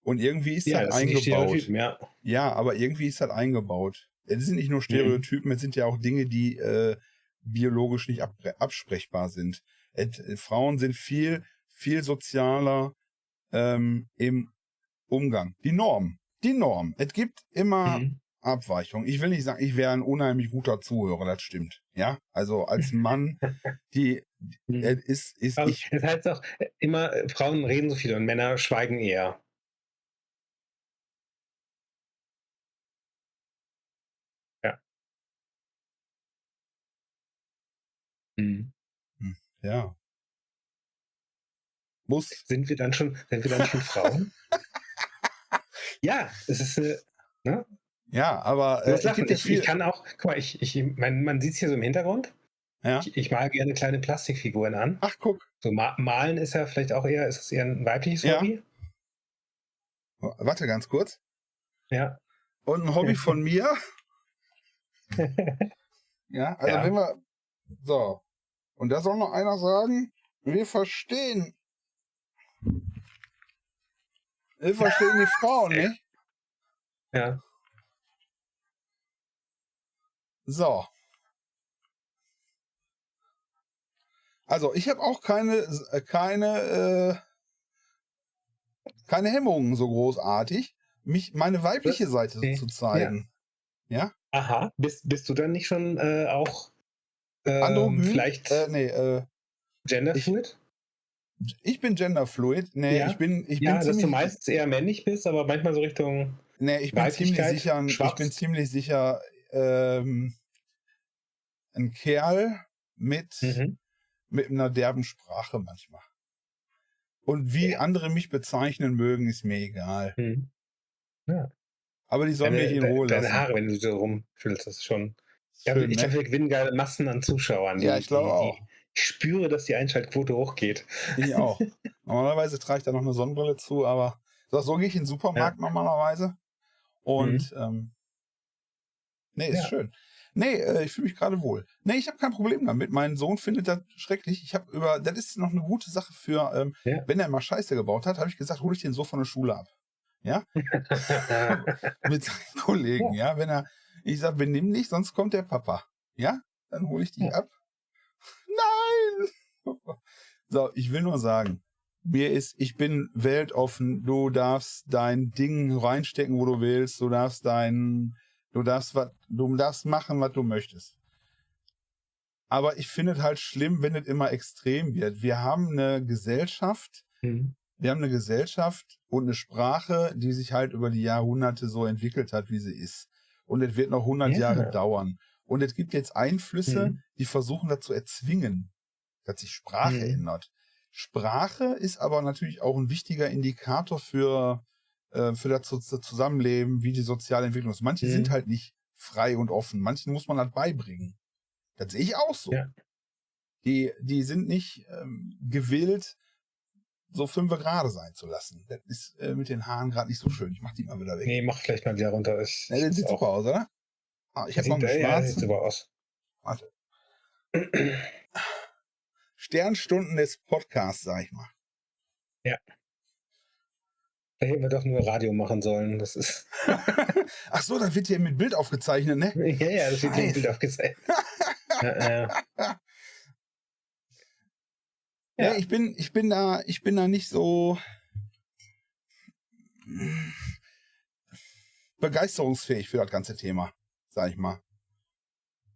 Und irgendwie ist Ja, das die eingebaut. Ja. Ja, aber irgendwie ist das eingebaut. Es sind nicht nur Stereotypen, es sind ja auch Dinge, die äh, biologisch nicht ab absprechbar sind. Et, äh, Frauen sind viel, viel sozialer ähm, im Umgang. Die Norm. Die Norm. Es gibt immer Mhm. Abweichungen. Ich will nicht sagen, ich wäre ein unheimlich guter Zuhörer, das stimmt. Ja, also als Mann, (laughs) die Mhm. es ist, ist Aber ich. Das heißt äh, immer, äh, Frauen reden so viel und Männer schweigen eher. Ja. Mhm. Ja. Muss. Sind wir dann schon, sind wir dann schon (laughs) Frauen? ja, es ist äh, ne? Ja, aber äh, ja Ich, ich kann auch, guck mal, ich, ich, mein, man sieht es hier so im Hintergrund. ja. Ich, ich male gerne kleine Plastikfiguren an. Ach, guck. So ma malen ist ja vielleicht auch eher, ist es eher ein weibliches Ja. Hobby? Warte ganz kurz. Ja. Und ein Hobby von (laughs) mir. (laughs) Ja, also Ja. wenn wir. So. Und da soll noch einer sagen, wir verstehen. Wir verstehen die Frauen, nicht? ja. So. Also, ich habe auch keine, äh, keine, äh, keine Hemmungen so großartig, mich meine weibliche Seite okay. zu zeigen. Aha. Bist, bist du dann nicht schon äh, auch ähm, Androgyn? vielleicht Äh, nee, äh, genderfluid? Ich bin genderfluid. Nee, Ja. ich bin, ich Ja, bin dass du meistens eher männlich bist, aber manchmal so Richtung. nee, ich bin ziemlich sicher, ein- ich schwarz? bin ziemlich sicher, ähm, ein Kerl mit, Mhm. mit einer derben Sprache manchmal. Und wie Ja. andere mich bezeichnen mögen, ist mir egal. Mhm. Aber die sollen Deine, mich in Ruhe deine lassen. Haare, wenn du so rumschüttelst, das ist schon. Ja, Schön, ich ne? glaube, wir gewinnen geile Massen an Zuschauern. Ja, Die- ich glaube auch. Die, ich spüre, dass die Einschaltquote hochgeht. Ich auch. Normalerweise trage ich da noch eine Sonnenbrille zu, aber so, so gehe ich in den Supermarkt normalerweise. Und ähm, nee, ist Ja. schön. Nee, äh, ich fühle mich gerade wohl. Nee, ich habe kein Problem damit. Mein Sohn findet das schrecklich. Ich habe über, das ist noch eine gute Sache für, ähm, Ja. wenn er mal Scheiße gebaut hat, habe ich gesagt, hol ich den so von der Schule ab. (laughs) Mit seinen Kollegen, ja. Wenn er, ich sag, benimm dich, sonst kommt der Papa. Ja? Dann hole ich dich Ja. ab. So, ich will nur sagen, mir ist, ich bin weltoffen, du darfst dein Ding reinstecken, wo du willst, du darfst dein, du darfst was, du darfst machen, was du möchtest. Aber ich finde es halt schlimm, wenn es immer extrem wird. Wir haben eine Gesellschaft, Mhm. wir haben eine Gesellschaft und eine Sprache, die sich halt über die Jahrhunderte so entwickelt hat, wie sie ist. Und es wird noch 100 Ja. Jahre dauern. Und es gibt jetzt Einflüsse, Mhm. die versuchen das zu erzwingen, dass sich Sprache Mhm. ändert. Sprache ist aber natürlich auch ein wichtiger Indikator für, äh, für das Zu- Zusammenleben, wie die soziale Entwicklung ist. Manche Mhm. sind halt nicht frei und offen. Manchen muss man halt beibringen. Das sehe ich auch so. Ja. Die, die sind nicht ähm, gewillt, so fünfe gerade sein zu lassen. Das ist äh, mit den Haaren gerade nicht so schön. Ich mach die mal wieder weg. Nee, mach vielleicht mal wieder runter. Ich, Ja, das sieht super aus, oder? Ah, ich habe noch sieht, eine ja, sieht super aus. Warte. (clears throat) Sternstunden des Podcasts, sag ich mal. Da hätten wir doch nur Radio machen sollen. Das ist. (laughs) Ach so, dann wird hier mit Bild aufgezeichnet, ne? ja, ja, das wird Scheiße. im Bild aufgezeigt. ja, ja. Ja. (laughs) Ja. ich bin, ich bin da, ich bin da nicht so. begeisterungsfähig für das ganze Thema, sag ich mal.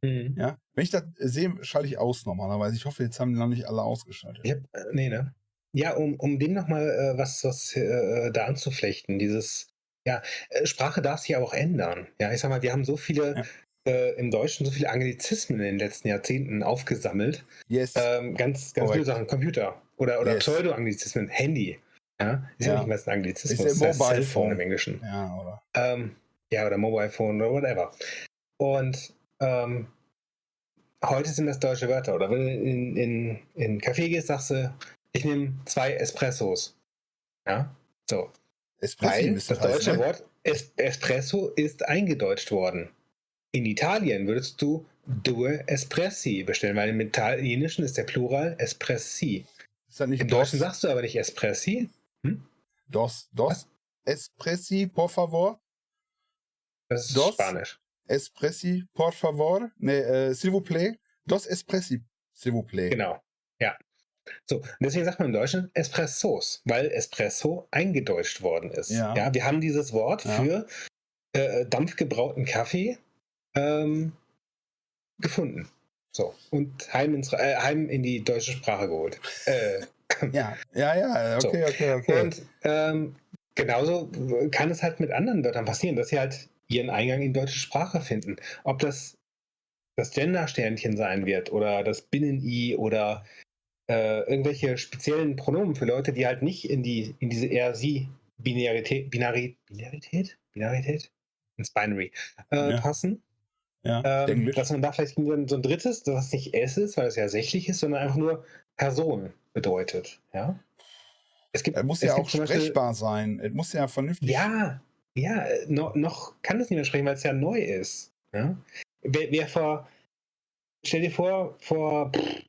Mhm. Ja, wenn ich das sehe, schalte ich aus normalerweise. Ich hoffe, jetzt haben die noch nicht alle ausgeschaltet. Hab, äh, nee, ne? Ja, um, um dem nochmal äh, was, was äh, da anzuflechten, dieses, ja, äh, Sprache darf sich aber auch ändern. Ja, ich sag mal, wir haben so viele, äh, im Deutschen so viele Anglizismen in den letzten Jahrzehnten aufgesammelt. Yes. Ähm, ganz, ganz viele. Sachen, Computer oder, oder Yes. Pseudo-Anglizismen, Handy. Ja, ist ja, Ja. nicht mehr ein Anglizismus, Ist ja Mobile Phone. im Englischen. ja, oder? Ähm, ja, oder Mobile Phone oder whatever. Und ähm, heute sind das deutsche Wörter. Oder wenn du in, in, in einen Café gehst, sagst du, ich nehme zwei Espressos. Ja, so. Espresso Weil das deutsche ne? Wort es Espresso ist eingedeutscht worden. In Italien würdest du due espressi bestellen, weil im Italienischen ist der Plural espressi. Ist das nicht Im Deutschen sagst du aber nicht espressi. dos, dos, espressi, por favor, Das ist Dos? Spanisch. Espressi, por favor, ne, äh, s'il vous plaît, dos espressi, s'il vous plaît. Genau. Ja. So, und deswegen sagt man im Deutschen Espressos, weil Espresso eingedeutscht worden ist. Ja. wir haben dieses Wort Ja. für äh, dampfgebrauten Kaffee ähm, gefunden. So, und heim, ins, äh, heim in die deutsche Sprache geholt. Äh, (laughs) Ja, ja, ja, okay, okay, okay. und ähm, genauso kann es halt mit anderen Wörtern passieren, dass sie halt ihren Eingang in deutsche Sprache finden. Ob das das Gender-Sternchen sein wird oder das Binnen-I oder äh, irgendwelche speziellen Pronomen für Leute, die halt nicht in die in diese er-sie-Binarität, Binari, Binarität, Binarität, ins Binary äh, Ja. passen. ja, Ähm, dass man da vielleicht so ein drittes, das nicht S ist, weil es ja sächlich ist, sondern einfach nur Person bedeutet. Ja? Es gibt, Es muss ja auch zum Beispiel- sprechbar sein. Es muss ja vernünftig. Ja, ja, äh, no, noch kann es nicht mehr sprechen, weil es ja neu ist. Ja? Wer, wer vor, stell dir vor, vor pff,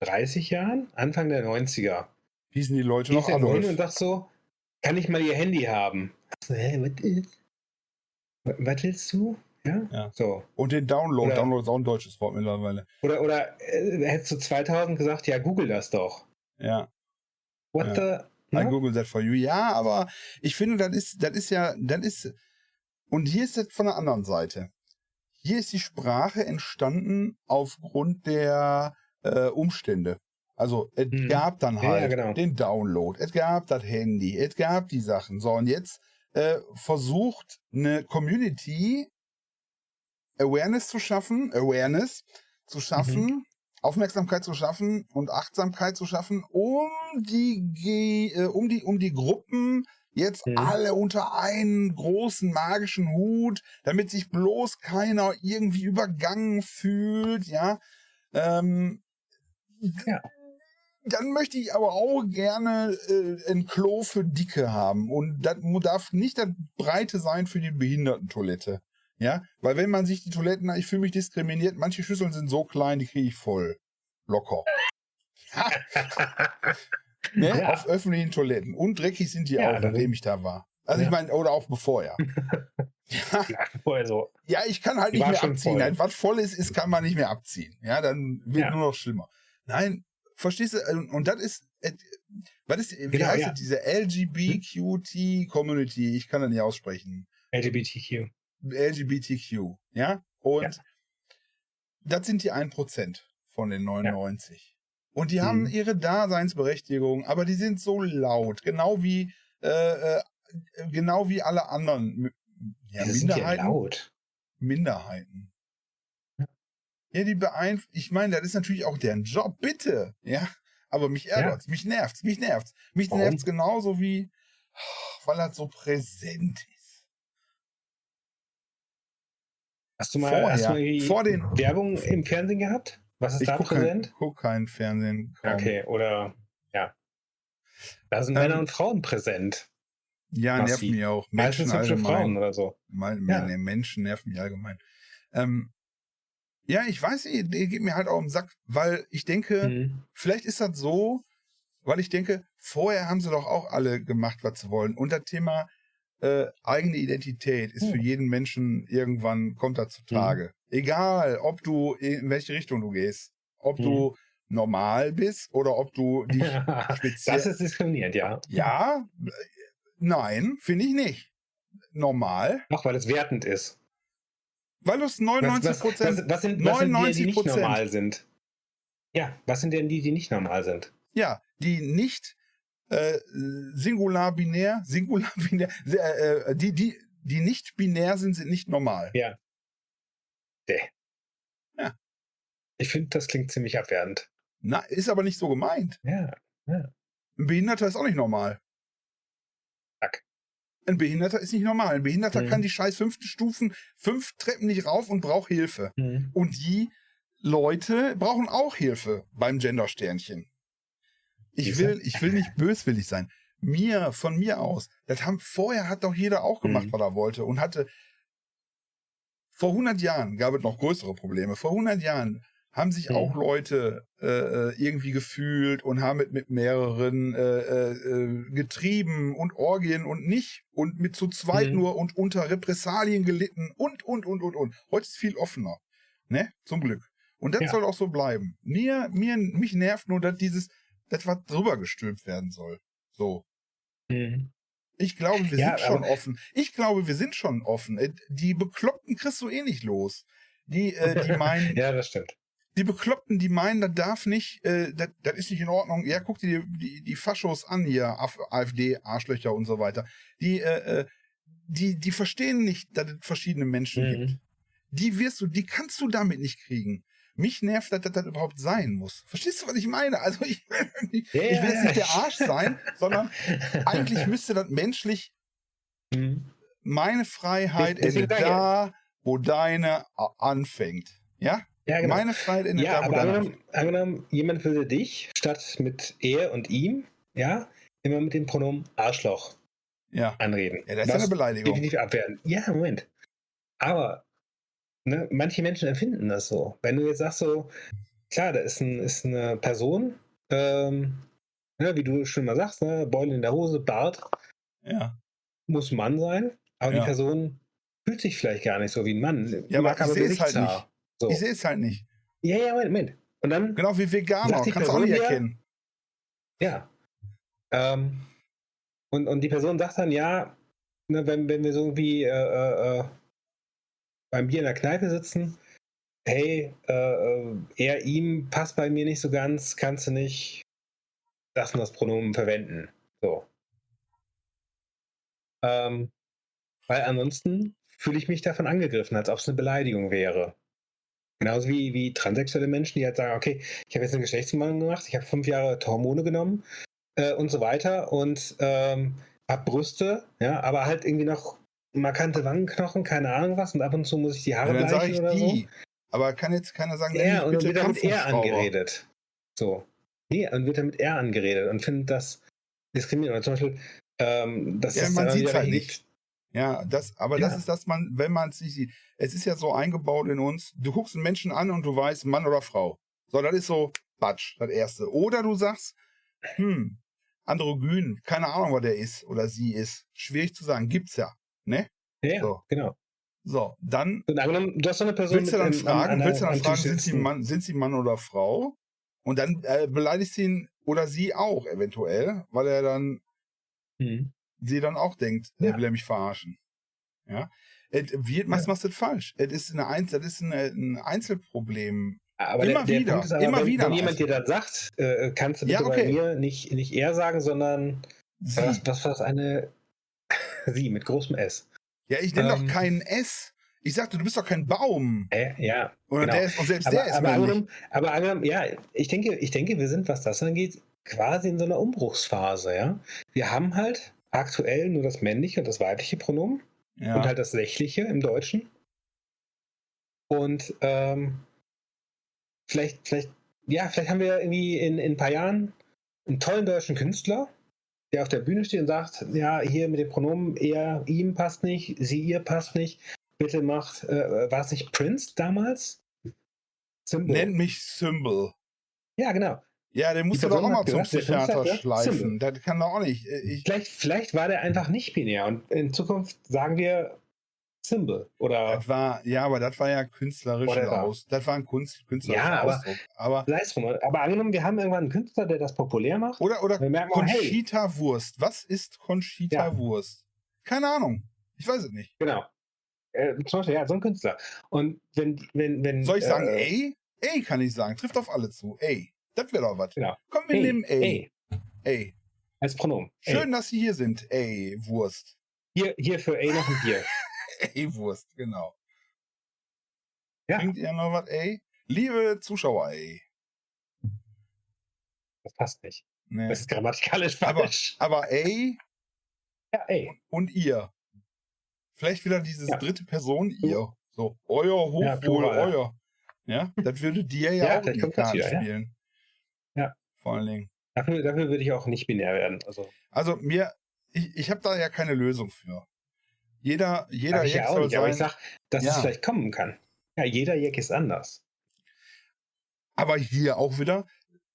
30 Jahren, Anfang der 90er, Hießen die Leute noch Adolf. und sagst so, kann ich mal ihr Handy haben? So, hä, was willst du? Ja? Ja. So. Und den Download. Oder- Download ist auch ein deutsches Wort mittlerweile. Oder, oder äh, hättest du 2000 gesagt, ja, google das doch. Ja. What Ja. the? I? Google that for you. Ja, aber ich finde, das ist, das ist ja, das ist, und hier ist das von der anderen Seite. Hier ist die Sprache entstanden aufgrund der äh, Umstände. Also, es Mhm. gab dann Ja, ja, halt genau. den Download, es gab das Handy, es gab die Sachen. So, und jetzt äh, versucht eine Community Awareness zu schaffen, Awareness zu schaffen, Mhm. Aufmerksamkeit zu schaffen und Achtsamkeit zu schaffen, um die, äh, um die, um die Gruppen jetzt Mhm. alle unter einen großen magischen Hut, damit sich bloß keiner irgendwie übergangen fühlt, ja. Ähm, Ja. Dann möchte ich aber auch gerne äh, ein Klo für Dicke haben. Und das darf nicht das Breite sein für die Behindertentoilette. Ja, weil wenn man sich die Toiletten, ich fühle mich diskriminiert, manche Schüsseln sind so klein, die kriege ich voll. Locker. (laughs) Ne? Ja. Auf öffentlichen Toiletten. Und dreckig sind die Ja, auch, nachdem ich da war. Also ich Ja. meine, oder auch bevor, ja. (laughs) ja. Vorher so. Ja, ich kann halt Die nicht mehr abziehen. voll. Was voll ist, ist, kann man nicht mehr abziehen. Ja, dann wird nur noch schlimmer. Nein, verstehst du? Und- Und das ist, äh, was ist, wie Genau, heißt ja. das, diese LGBTQT Community? Ich kann das nicht aussprechen. LGBTQ. LGBTQ, ja? Und Ja. das sind die 1% von den 99. Und die Mhm. haben ihre Daseinsberechtigung, aber die sind so laut, genau wie, äh, äh, genau wie alle anderen ja, sind die Minderheiten. laut? Minderheiten. Ja, die beeinflussen. Ich meine, das ist natürlich auch deren Job, bitte. Ja. Aber mich ärgert's, mich nervt's, mich nervt's. Mich Warum? nervt's genauso wie, weil das so präsent ist. Hast du mal, Vorher, hast du mal vor den- Werbung im Fernsehen gehabt? Was ist Ich da gucke kein, präsent? guck kein Fernsehen. Kaum. Okay, oder ja. Da sind Ähm, Männer und Frauen präsent. Ja, nerven mich auch. Menschen Meistens hübsche Frauen oder so. Mal, Ja. nee, Menschen nerven mich allgemein. Ähm, ja, ich weiß nicht, die geht mir halt auch im Sack, weil ich denke, Mhm. Vielleicht ist das so, weil ich denke, vorher haben sie doch auch alle gemacht, was sie wollen. Und das Thema äh, eigene Identität ist Ja. für jeden Menschen irgendwann kommt da zutage. Egal, ob du in welche Richtung du gehst, ob du normal bist oder ob du dich (laughs) speziell das ist diskriminierend, ja. ja, Nein, finde ich nicht. Normal. Auch weil es wertend ist. Weil es Was, 99 was, Prozent. was, was sind, was sind die, die nicht 99%. normal sind? Ja, was sind denn die, die nicht normal sind? Ja, die nicht äh, singular-binär, singular-binär, (laughs) äh, äh, die, die, die nicht binär sind, sind nicht normal. Ja. Däh. Ja. Ich finde, das klingt ziemlich abwertend. Na, ist aber nicht so gemeint. Ja. Ein Behinderter ist auch nicht normal. Zack. Ein Behinderter ist nicht normal. Ein Behinderter Mhm. kann die scheiß fünften Stufen, fünf Treppen nicht rauf und braucht Hilfe. Mhm. Und die Leute brauchen auch Hilfe beim Gendersternchen. Ich will, ich will nicht (laughs) böswillig sein. Mir, von mir aus, das haben, vorher hat doch jeder auch gemacht, Mhm. was er wollte und hatte, vor 100 Jahren gab es noch größere Probleme. Vor 100 Jahren haben sich Mhm. auch Leute äh, äh, irgendwie gefühlt und haben mit, mit mehreren äh, äh, äh, getrieben und Orgien und nicht und mit zu zweit Mhm. nur und unter Repressalien gelitten und, und, und, und, und. Heute ist viel offener. Ne? Zum Glück. Und das Ja. soll auch so bleiben. Mir, mir, mich nervt nur, dass dieses, das was drüber gestülpt werden soll. So. Mhm. Ich glaube, wir Ja, sind schon offen. Ich glaube, wir sind schon offen. Äh, Die Bekloppten kriegst du eh nicht los. Die, äh, die (laughs) meinen, Ja, das stimmt. die Bekloppten, die meinen, das darf nicht, äh, das, das ist nicht in Ordnung. Ja, guck dir die, die, die Faschos an hier, Af- AfD, Arschlöcher und so weiter. Die, äh, äh, die, die verstehen nicht, dass es verschiedene Menschen Mhm. gibt. Die wirst du, die kannst du damit nicht kriegen. Mich nervt, dass das, überhaupt sein muss. Verstehst du, was ich meine? Also ich, ich Ja, will jetzt nicht der Arsch sein, sondern eigentlich (laughs) müsste das menschlich Mhm. meine Freiheit endet ich ja- da, wo deine anfängt. Ja? Ja, genau. Meine Freiheit endet Ja, da, wo deine angenommen, angenommen, jemand würde dich statt mit er und ihm, ja, immer mit dem Pronomen Arschloch Ja. anreden. Ja, das ist ja eine Beleidigung. definitiv abwerten. Ja, Moment. Aber ne, manche Menschen empfinden das so. Wenn du jetzt sagst so, klar, da ist, ein, ist eine Person, ähm, ne, wie du schon mal sagst, ne, Beule in der Hose, Bart, Ja. muss ein Mann sein, aber Ja. die Person fühlt sich vielleicht gar nicht so wie ein Mann. Ja, aber mag ich sehe es halt nicht. So. Ich sehe es halt nicht. Ja, ja, Moment, Moment. Und dann Genau wie Veganer. Kannst du auch nicht erkennen. Ja. Ähm, und, und die Person sagt dann, ja, ne, wenn, wenn wir so irgendwie äh, äh, äh, beim Bier in der Kneipe sitzen, hey, äh, äh, er, ihm passt bei mir nicht so ganz, kannst du nicht das und das Pronomen verwenden. So. Ähm, weil ansonsten fühle ich mich davon angegriffen, als ob es eine Beleidigung wäre. Genauso wie, wie transsexuelle Menschen, die halt sagen, okay, ich habe jetzt eine Geschlechtsumwandlung gemacht, ich habe fünf Jahre Hormone genommen äh, und so weiter und ähm, habe Brüste, ja, aber halt irgendwie noch markante Wangenknochen, keine Ahnung was und ab und zu muss ich die Ja, Haare dann sage bleichen ich oder die. Aber kann jetzt keiner sagen, so. Ja, und dann bitte wird er mit er Kampfhubschrauber. angeredet. So. Nee, dann wird er mit er angeredet und findet das diskriminierend. Zum Beispiel, ähm, dass Ja, es man dann sieht's wieder halt nicht. Ja, das, aber das Ja. ist das, man, wenn man es nicht sieht. Es ist ja so eingebaut in uns, du guckst einen Menschen an und du weißt, Mann oder Frau. So, das ist so, Batsch, das erste. Oder du sagst, hm, androgyn, keine Ahnung, was der ist oder sie ist. Schwierig zu sagen, gibt's ja. Ne? Ja, So. genau. So, dann angenommen, du hast so eine Person willst du dann fragen, der- willst du dann fragen, sind sie. Mann, sind sie Mann oder Frau? Und dann äh, beleidigst du ihn oder sie auch eventuell, weil er dann Hm. sie dann auch denkt, Ja. er will er mich verarschen. Ja. Et, wie, was Ja. machst du das falsch? Es ist, eine, Einz- das ist eine, ein Einzelproblem. Aber Immer der, der wieder, aber, immer wenn, wieder wenn jemand dir das sagt, äh, kannst du Ja, bitte bei okay. mir nicht, nicht er sagen, sondern was, was war das eine sie mit großem S. Ja, ich nenne ähm, doch keinen S. Ich sagte, du bist doch kein Baum. Äh, ja, Oder genau. der ist, und selbst aber, der ist aber, angenommen, aber angenommen, ja, ich denke, ich denke, wir sind, was das angeht, quasi in so einer Umbruchsphase, ja. Wir haben halt aktuell nur das männliche und das weibliche Pronomen Ja. und halt das sächliche im Deutschen. Und ähm, vielleicht, vielleicht, ja, vielleicht haben wir irgendwie in, in ein paar Jahren einen tollen deutschen Künstler, der auf der Bühne steht und sagt, ja, hier mit dem Pronomen er, ihm passt nicht, sie, ihr passt nicht. Bitte macht, äh, war es nicht Prince damals? Symbol. Nennt mich Symbol. Ja, genau. Ja, der muss Die doch auch mal zum Psychiater ja, schleifen. Das kann doch auch nicht. Äh, Ich, Vielleicht, vielleicht war der einfach nicht binär und in Zukunft sagen wir, Symbol oder Das war, ja, aber das war ja künstlerischer Whatever. Aus. Das war ein Kunst, künstlerischer Ja, aber- Ausdruck. Aber, drum. Aber angenommen, wir haben irgendwann einen Künstler, der das populär macht. oder, oder oh, hey, Conchita Wurst. Was ist Conchita Ja. Wurst? Keine Ahnung. Ich weiß es nicht. genau. Äh, zum Beispiel, ja, so ein Künstler. Und wenn, wenn, wenn. Soll ich sagen, äh, ey? Ey kann ich sagen. Trifft auf alle zu. Ey. Das wäre doch was. Genau. Komm, wir ey, nehmen ey. ey, Ey. als Pronomen. Schön, dass Sie hier sind. Ey, Wurst. Ey. Hier, hier für ey noch ein Bier. (laughs) (laughs) Ey, Wurst, genau. Ja. Bringt ihr noch was, ey? Liebe Zuschauer, ey. Das passt nicht. Nee. Das ist grammatikalisch Aber- falsch. Aber ey Ja, ey. und ihr. Vielleicht wieder dieses Ja. dritte Person, ihr. So, euer Hochwohl, Ja, plural. euer. Ja, das würde dir ja, (laughs) Ja, auch in die Karten wieder, ja. spielen. Ja. Vor allen Dingen. Dafür, dafür würde ich auch nicht binär werden. Also, Also mir, ich, ich habe da ja keine Lösung für. Jeder, jeder ich ja Jack auch soll nicht, aber ich sein, sag, dass Ja. es vielleicht kommen kann. Ja, jeder Jack ist anders. aber hier auch wieder,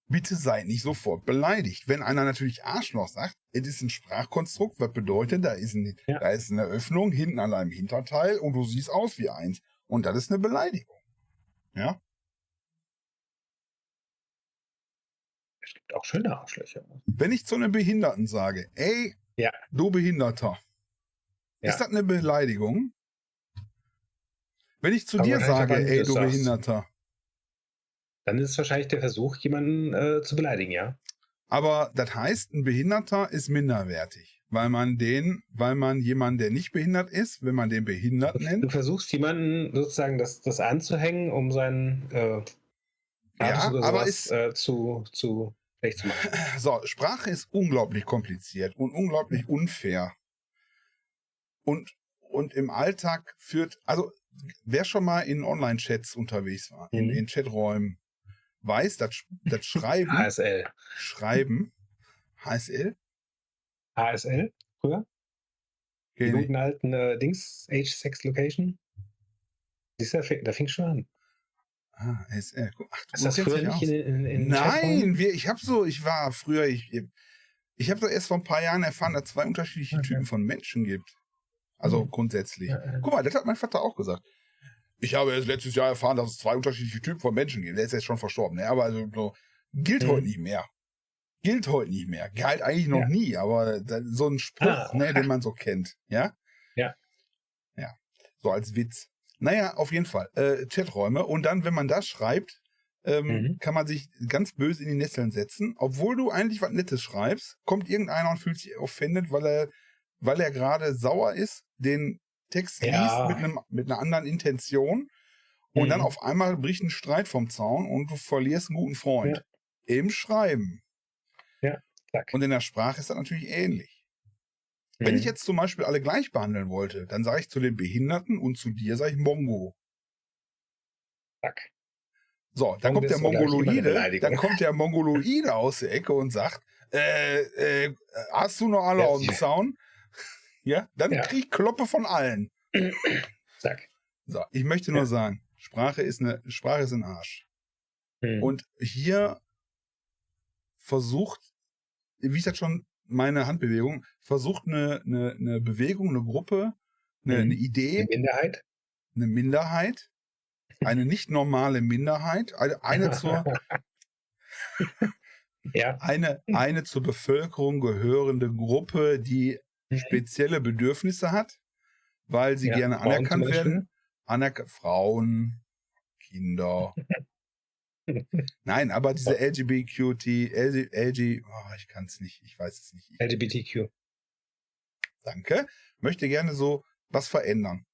bitte seid nicht sofort beleidigt. Wenn einer natürlich Arschloch sagt, es ist ein Sprachkonstrukt, was bedeutet, da ist, ein, Ja. da ist eine Öffnung hinten an einem Hinterteil und du siehst aus wie eins. Und das ist eine Beleidigung. Ja? Es gibt auch schöne Arschlöcher. Wenn ich zu einem Behinderten sage, ey, Ja. du Behinderter, Ja. ist das eine Beleidigung? Wenn ich zu Aber dir sage, ey, du du sagst. Behinderter, Dann ist es wahrscheinlich der Versuch, jemanden äh, zu beleidigen, ja? aber das heißt, ein Behinderter ist minderwertig, weil man den, weil man jemanden, der nicht behindert ist, wenn man den behindert Du nennt, versuchst jemanden sozusagen das, das anzuhängen, um seinen äh, Ja, aber sowas, ist- äh, zu, zu schlecht zu machen. So, Sprache ist unglaublich kompliziert und unglaublich unfair. Und, und im Alltag führt, also wer schon mal in Online-Chats unterwegs war, in, Mhm. in Chaträumen, weiß, das, das (laughs) Schreiben, ASL. Schreiben, HSL, ASL früher? Die Okay, guten alten äh, Dings, Age, Sex, Location. Siehst du, da fing, schon an. ah, HSL. Ach, Ist das früher nicht in, in, in? Nein, wir, ich habe so, ich war früher, ich, ich habe doch erst vor ein paar Jahren erfahren, dass es zwei unterschiedliche Okay. Typen von Menschen gibt. Also Mhm. grundsätzlich. Ja, ja. Guck mal, das hat mein Vater auch gesagt. Ich habe erst letztes Jahr erfahren, dass es zwei unterschiedliche Typen von Menschen gibt. Der ist jetzt schon verstorben, ne? Aber also so, gilt Mhm. heute nicht mehr. Gilt heute nicht mehr. Galt eigentlich noch Ja. nie, aber da, so ein Spruch, Ah. ne, den (laughs) man so kennt. Ja? Ja. Ja. So als Witz. Naja, auf jeden Fall. Äh, Chaträume. Und dann, wenn man das schreibt, ähm, Mhm. kann man sich ganz böse in die Nesseln setzen. Obwohl du eigentlich was Nettes schreibst, kommt irgendeiner und fühlt sich offended, weil er, weil er gerade sauer ist, den Text Ja. liest mit, einem, mit einer anderen Intention. Und Mhm. dann auf einmal bricht ein Streit vom Zaun und du verlierst einen guten Freund. Im Schreiben. Zack. Und in der Sprache ist das natürlich ähnlich. Wenn Mhm. ich jetzt zum Beispiel alle gleich behandeln wollte, dann sage ich zu den Behinderten und zu dir sage ich Mongo. Zack. So, dann Mongo kommt der Mongoloide, dann kommt der (laughs) Mongoloide aus der Ecke und sagt, äh, äh, hast du noch alle Ja, auf dem ja. Zaun? Ja, dann Ja. krieg ich Kloppe von allen. (clears throat) Zack. So, ich möchte nur Ja. sagen, Sprache ist eine, Sprache ist ein Arsch. Mhm. Und hier versucht, wie ich das schon meine Handbewegung, versucht eine, eine, eine Bewegung, eine Gruppe, eine, Mhm. eine Idee, Minderheit. eine Minderheit, eine nicht normale Minderheit, eine, eine zur, (laughs) Ja. eine, eine zur Bevölkerung gehörende Gruppe, die spezielle Bedürfnisse hat, weil sie Ja, gerne Frauen anerkannt werden. Anerk Frauen, Kinder. (laughs) Nein, aber diese LGBTQT, LG, LG oh, ich kann es nicht, ich weiß es nicht. Ich, LGBTQ. danke. Möchte gerne so was verändern.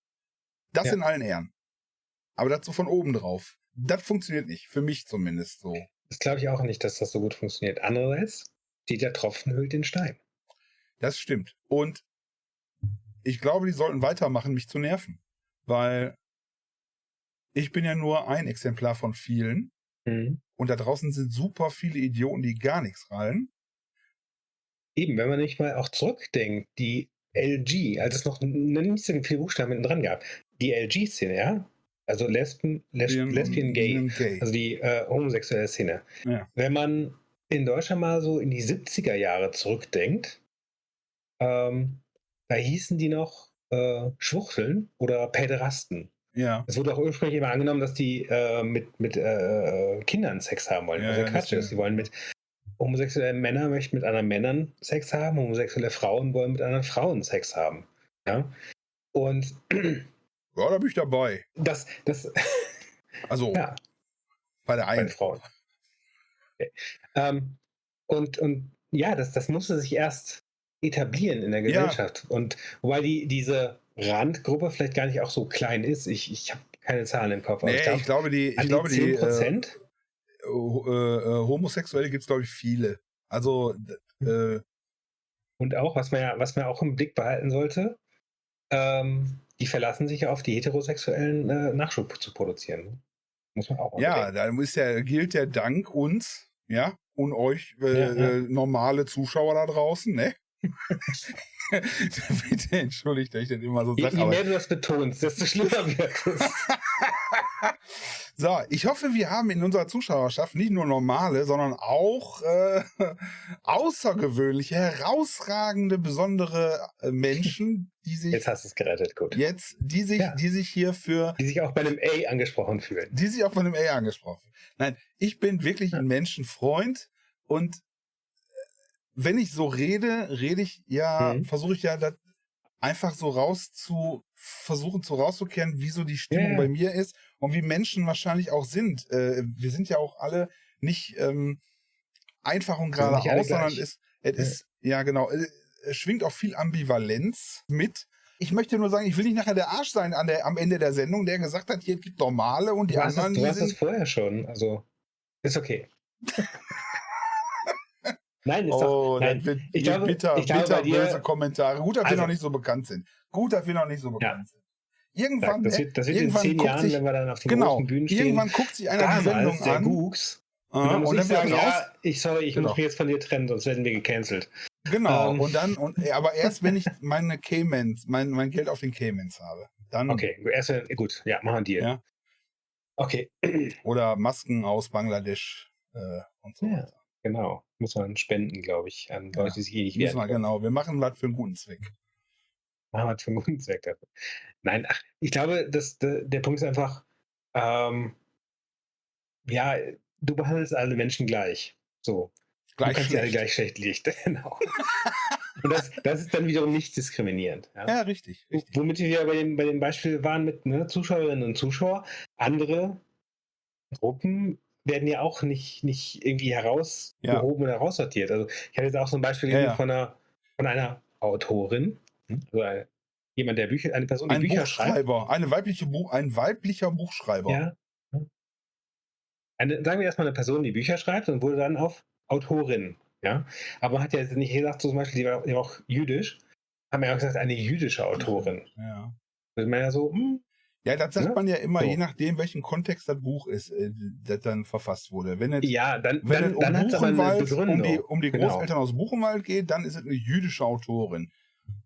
Das Ja. in allen Ehren. Aber dazu von oben drauf. Das funktioniert nicht. Für mich zumindest so. Das glaube ich auch nicht, dass das so gut funktioniert. Andererseits steht der Tropfen hüllt den Stein. Das stimmt. Und ich glaube, die sollten weitermachen, mich zu nerven. Weil ich bin ja nur ein Exemplar von vielen. Mhm. Und da draußen sind super viele Idioten, die gar nichts rallen. Eben, wenn man nicht mal auch zurückdenkt, die LG, als es noch nicht so viele Buchstaben hinten dran gab, die LG-Szene, ja? Also Lesben, Les Lesbian Lesbian Gay, Gay. also die äh, homosexuelle Szene. Ja. Wenn man in Deutschland mal so in die 70er Jahre zurückdenkt, ähm, da hießen die noch äh, Schwuchteln oder Päderasten. Ja. Es wurde auch ursprünglich immer angenommen, dass die äh, mit, mit äh, Kindern Sex haben wollen. Ja, also ja, Quatsch ist. Sie wollen mit homosexuelle Männer möchten mit anderen Männern Sex haben, homosexuelle Frauen wollen mit anderen Frauen Sex haben. Ja. Und Ja, da bin ich dabei. das, das, (laughs) Also ja, bei der einen. Frauen. Okay. Ähm, und, und ja, das, das musste sich erst etablieren in der Ja. Gesellschaft. Und wobei die, diese Randgruppe vielleicht gar nicht auch so klein ist. Ich, ich habe keine Zahlen im Kopf. aber Nee, ich glaub, ich glaube, die, ich glaube, die äh, 10%? äh, äh, Homosexuelle gibt es, glaube ich, viele. Also, äh, Und auch, was man ja, was man auch im Blick behalten sollte, ähm, die verlassen sich auf die heterosexuellen äh, Nachschub zu produzieren. Muss man auch ja, bedenken. da muss ja, gilt der Dank uns, ja, und euch äh, Ja, ja. normale Zuschauer da draußen, ne? (laughs) Bitte entschuldigt, dass ich das immer so Je, sage. je aber- mehr du das betonst, desto schlimmer wird es. (laughs) So, ich hoffe, wir haben in unserer Zuschauerschaft nicht nur normale, sondern auch äh, außergewöhnliche, herausragende, besondere äh, Menschen, die sich Jetzt hast du es gerettet, gut. jetzt, die sich, Ja. die sich hier für, Die sich auch bei einem A angesprochen fühlen. die sich auch von dem A angesprochen. Nein, ich bin wirklich Ja. ein Menschenfreund und wenn ich so rede, rede ich ja, Mhm. versuche ich ja das einfach so raus zu versuchen zu rauszukehren, wie so die Stimmung ja. bei mir ist und wie Menschen wahrscheinlich auch sind. Äh, wir sind ja auch alle nicht ähm, einfach und geradeaus, sondern es, Ja. ist, ja genau, es, es schwingt auch viel Ambivalenz mit. Ich möchte nur sagen, ich will nicht nachher der Arsch sein an der, am Ende der Sendung, der gesagt hat, hier gibt normale und die Du hast, es, anderen, du hast es vorher schon, also ist okay. (laughs) Nein, ist doch. Oh, nein, dann wird ich glaube- bitter, ich glaube, bitter böse Kommentare. Gut, dass wir Also- noch nicht so bekannt sind. Gut, dass wir noch nicht so bekannt sind. Irgendwann, das wird, das wird in irgendwann zehn guckt Jahren, sich- wenn wir dann auf den genau, großen Bühnen stehen, irgendwann guckt sich einer die Sendung der an. Gux. äh, Und dann muss und ich dann sagen, wird raus, ja, ich sorry, ich Genau. muss mich jetzt von dir trennen, sonst werden wir gecancelt. Genau, Ähm. und dann, und, äh, aber erst wenn ich meine Caymans, mein, mein Geld auf den Caymans habe. Dann, Okay, erst wenn- gut, ja, machen wir. Ja. Okay, (clears throat) Oder Masken aus Bangladesch äh, und so Ja. Genau. Muss man spenden, glaube ich, an Ja, Leute, die sich eh nicht wehren wir, genau, wir machen was für einen guten Zweck. Machen wir für einen guten Zweck dafür. Nein, ach, ich glaube, dass der, der Punkt ist einfach, ähm, ja, du behandelst alle Menschen gleich. So. Gleich du kannst sie alle schlecht. gleich schlecht licht. (laughs) genau. (laughs) Und das, das ist dann wiederum nicht diskriminierend. Ja? Ja, richtig, richtig. Womit wir bei dem, bei dem Beispiel waren mit ne, Zuschauerinnen und Zuschauer. Andere Gruppen werden ja auch nicht, nicht irgendwie herausgehoben oder heraussortiert. Also ich hatte jetzt auch so ein Beispiel Ja, ja. Von, einer, von einer Autorin, also eine, jemand, der Bücher, eine Person, die Ein Bücher schreibt. Buchschreiber, eine weibliche Buch, ein weiblicher Buchschreiber. Ja. Eine, sagen wir erstmal eine Person, die Bücher schreibt und wurde dann auf Autorin. Ja. Aber man hat ja jetzt nicht gesagt, so zum Beispiel, die war, die war auch jüdisch, haben wir ja auch gesagt, eine jüdische Autorin. Ja. Da ist man ja so, hm, Ja, das sagt Ja? man ja immer, So. je nachdem, welchen Kontext das Buch ist, äh, das dann verfasst wurde. Wenn es, ja, dann, wenn dann, es um dann hat es aber eine Buchenwald, um die, um die Genau. Großeltern aus Buchenwald geht, dann ist es eine jüdische Autorin.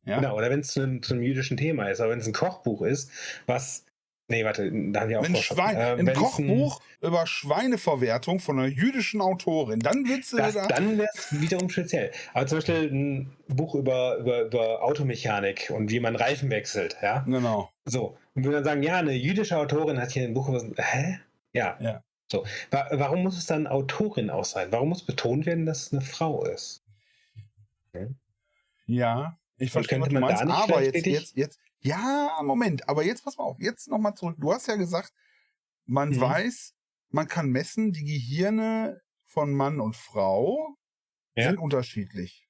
Ja? Genau, oder wenn es zu einem jüdischen Thema ist, aber wenn es ein Kochbuch ist, was. Nee, warte, da haben wir auch Wenn Schwein, äh, ein Kochbuch über Schweineverwertung von einer jüdischen Autorin, dann wird's äh, Das, da. dann wäre es wiederum speziell. Aber zum Beispiel ein Buch über, über, über Automechanik und wie man Reifen wechselt, ja. Genau. So. Und wir dann sagen, ja, eine jüdische Autorin hat hier ein Buch über. Hä? Ja. Ja. So. Wa warum muss es dann Autorin auch sein? Warum muss betont werden, dass es eine Frau ist? Ja, ich verstehe, was du meinst, nicht aber jetzt, jetzt, jetzt, ja, Moment, aber jetzt pass mal auf, jetzt nochmal zurück. Du hast ja gesagt, man Mhm. weiß, man kann messen, die Gehirne von Mann und Frau Ja. sind unterschiedlich.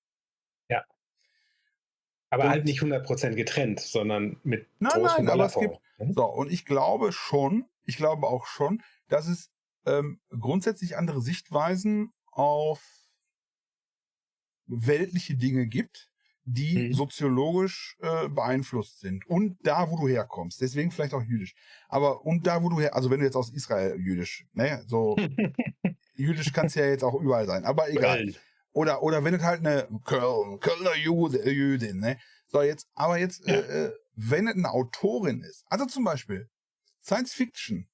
Aber Und- halt nicht 100% getrennt, sondern mit Nein, großem nein, aber es gibt- So, und ich glaube schon, ich glaube auch schon, dass es ähm, grundsätzlich andere Sichtweisen auf weltliche Dinge gibt, die Mhm. soziologisch äh, beeinflusst sind. Und da, wo du herkommst. Deswegen vielleicht auch jüdisch. Aber und da, wo du her, also wenn du jetzt aus Israel jüdisch, ne, so (laughs) jüdisch kannst ja jetzt auch überall sein, aber egal. Oder, oder wenn es halt eine Köln, Kölner Jude, äh, Jüdin, ne? So, jetzt, aber jetzt, Ja. äh, äh, wenn es eine Autorin ist, also zum Beispiel Science Fiction.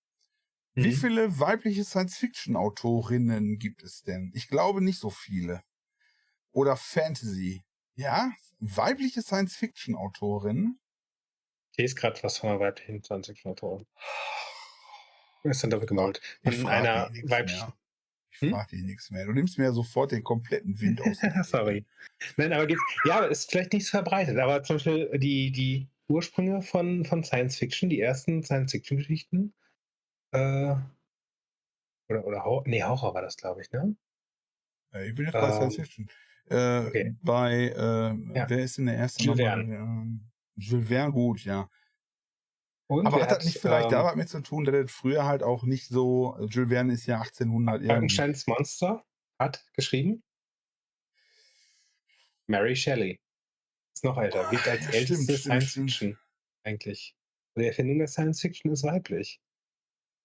Wie Mhm. viele weibliche Science Fiction Autorinnen gibt es denn? Ich glaube nicht so viele. Oder Fantasy. Ja, weibliche Science Fiction Autorinnen. Ich lese gerade was von einer weiblichen Science-Fiction-Autorin. Ist dann doppelt gemalt. Frag einer weiblichen. mehr. Ich Hm? frag dich nichts mehr. Du nimmst mir ja sofort den kompletten Wind aus. (laughs) Sorry. Nein, aber gibt's, ja, ist vielleicht nicht so verbreitet, aber zum Beispiel die, die Ursprünge von, von Science Fiction, die ersten Science Fiction Geschichten, äh, oder, oder nee, Horror war das, glaube ich, ne? Äh, Ich bin jetzt bei Ähm, Science Fiction. Äh, okay. Bei, äh, Ja. wer ist denn der erste? Jules? Ähm, Jules Verne, gut, ja. Und Aber hat das nicht vielleicht ähm, da was mit zu tun, dass das früher halt auch nicht so, Jules Verne ist ja 1800 irgendwie. Frankensteins Monster hat geschrieben? Mary Shelley. Ist noch älter, gilt als Ja, älteste stimmt, stimmt, Science stimmt. Fiction eigentlich. Die Erfindung der Science Fiction ist weiblich.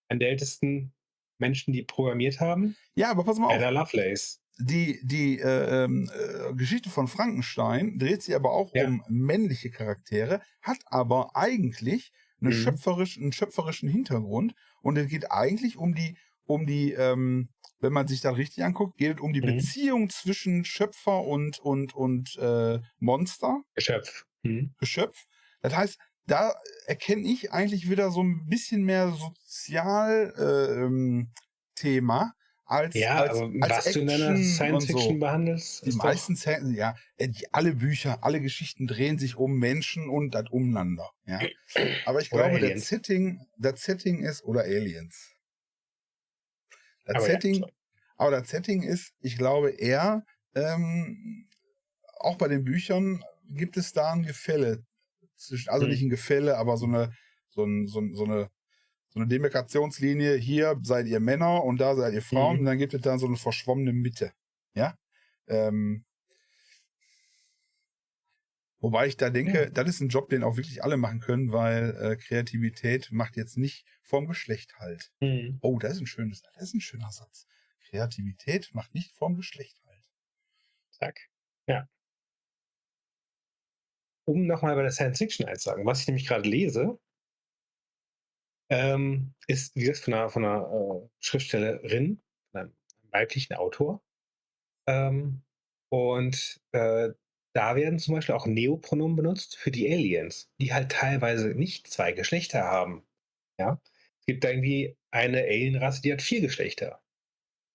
Eine der ältesten Menschen, die programmiert haben, Ja, aber pass mal auf. Ada Lovelace. Die, die äh, ähm, äh, Geschichte von Frankenstein dreht sich aber auch Ja. um männliche Charaktere, hat aber eigentlich eine Mhm. schöpferisch, einen schöpferischen Hintergrund und es geht eigentlich um die, um die, ähm, wenn man sich da richtig anguckt, geht es um die Mhm. Beziehung zwischen Schöpfer und, und, und äh, Monster, Geschöpf. Mhm. Geschöpf. Das heißt, da erkenne ich eigentlich wieder so ein bisschen mehr sozial äh, ähm, Thema als, Ja, als, aber als was du in deiner Action Science und so. Fiction behandelst, Die meisten Szenen, ja, äh, die, alle Bücher, alle Geschichten drehen sich um Menschen und das umeinander. Ja. Aber ich glaube, das. Setting, das Setting ist, oder Aliens. Das Aber ja, Setting, so. aber das Setting ist, ich glaube eher, ähm, auch bei den Büchern gibt es da ein Gefälle. Also Hm. nicht ein Gefälle, aber so eine, so, ein, so, so eine, so eine Demarkationslinie. Hier seid ihr Männer und da seid ihr Frauen. Mhm. Und dann gibt es dann so eine verschwommene Mitte. Ja. Ähm, wobei ich da denke, Ja. das ist ein Job, den auch wirklich alle machen können, weil äh, Kreativität macht jetzt nicht vom Geschlecht halt. Mhm. Oh, das ist ein schönes, das ist ein schöner Satz. Kreativität macht nicht vom Geschlecht halt. Zack. Ja. Um nochmal bei der Science Fiction eins zu sagen, was ich nämlich gerade lese, ähm, ist, wie gesagt, von einer, von einer äh, Schriftstellerin, von einem weiblichen Autor. Ähm, und äh, da werden zum Beispiel auch Neopronomen benutzt für die Aliens, die halt teilweise nicht zwei Geschlechter haben. Ja? Es gibt da irgendwie eine Alienrasse, die hat vier Geschlechter.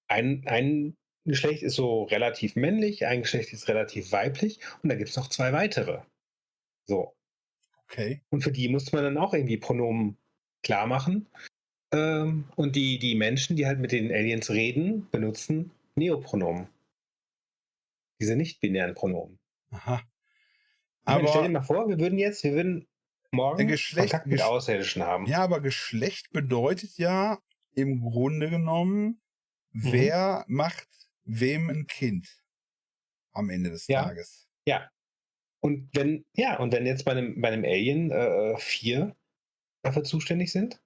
Ein, ein Geschlecht ist so relativ männlich, ein Geschlecht ist relativ weiblich und da gibt es noch zwei weitere. So. Okay. Und für die muss man dann auch irgendwie Pronomen klar machen. Ähm, und die, die Menschen, die halt mit den Aliens reden, benutzen Neopronomen. Diese nicht-binären Pronomen. Aha. Ich meine, stell dir Aber, mal vor, wir würden jetzt, wir würden morgen Geschlecht- Kontakt mit Außerirdischen haben. ja, aber Geschlecht bedeutet ja im Grunde genommen, Mhm. wer macht wem ein Kind am Ende des Ja. Tages. Ja. Und wenn, ja, und wenn jetzt bei einem, bei einem Alien äh, vier dafür zuständig sind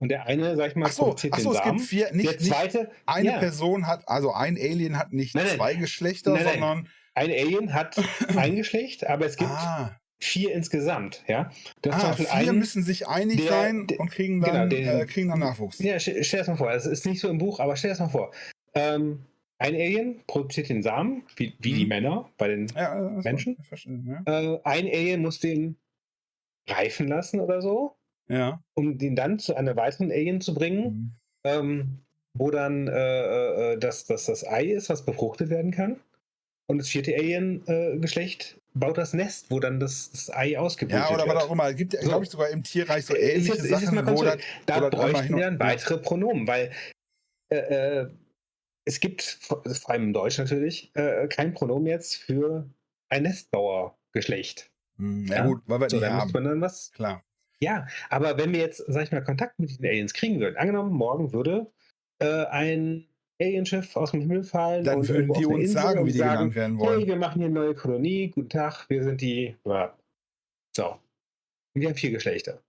und der eine, sag ich mal, Ach so, produziert ach so es Samen, gibt vier, der nicht, nicht zweite, eine ja, Person hat, also ein Alien hat nicht Nein, nein. zwei Geschlechter, Nein, sondern ein Alien hat (coughs) ein Geschlecht, aber es gibt ah, vier insgesamt, ja. Du hast ah, vier einen, müssen sich einig der- sein der- und kriegen genau, dann, den- äh, kriegen dann Nachwuchs. ja, stell, das mal vor, es ist nicht so im Buch, aber stell das mal vor. Ähm, ein Alien produziert den Samen, wie, wie die Mhm. Männer bei den Ja, das Menschen? verstehe, äh, ein Alien muss den reifen lassen oder so, Ja. um den dann zu einer weiteren Alien zu bringen, Mhm. ähm, wo dann äh, äh, das, das, das Ei ist, was befruchtet werden kann. Und das vierte Alien-Geschlecht baut das Nest, wo dann das, das Ei ausgebrütet Ja, oder wird. was auch immer. Es gibt, ja, So. glaube ich, sogar im Tierreich so Ist ähnliche ist Sachen, mal wo das, da wo bräuchten wir dann ja. weitere Pronomen, weil äh, äh, es gibt, vor vor allem im Deutsch natürlich, äh, kein Pronomen jetzt für ein Nestbauergeschlecht. Hm, Ja, Ja. gut, weil wir So, müsste haben. man dann was Klar. Ja, aber wenn wir jetzt, sag ich mal, Kontakt mit den Aliens kriegen würden, angenommen, morgen würde äh, ein Alienschiff aus dem Himmel fallen Dann und würden die uns Insel sagen, wie die sagen, genannt werden hey, wollen. wir machen hier eine neue Kolonie, guten Tag, wir sind die, ja. so. Und wir haben vier Geschlechter.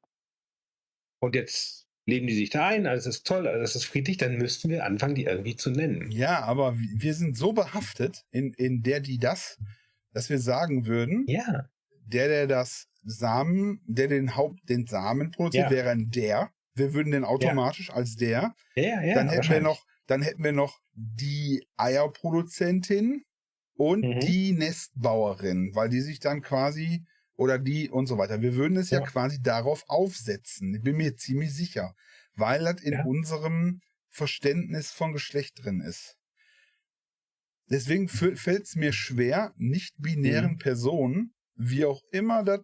Und jetzt leben die sich da ein, alles ist toll, alles ist friedlich, dann müssten wir anfangen, die irgendwie zu nennen. Ja, aber wir wir sind so behaftet in, in der, die das, dass wir sagen würden, Ja, der, der das Samen, der den Haupt, den Samen produziert, Ja. wäre ein der. Wir würden den automatisch als der. ja, ja. dann hätten wir noch, dann hätten wir noch die Eierproduzentin und Mhm. die Nestbauerin, weil die sich dann quasi oder die und so weiter. Wir würden es ja, Ja. quasi darauf aufsetzen. Ich bin mir ziemlich sicher, weil das in Ja. unserem Verständnis von Geschlecht drin ist. Deswegen fällt es mir schwer, nicht binären Mhm. Personen, wie auch immer das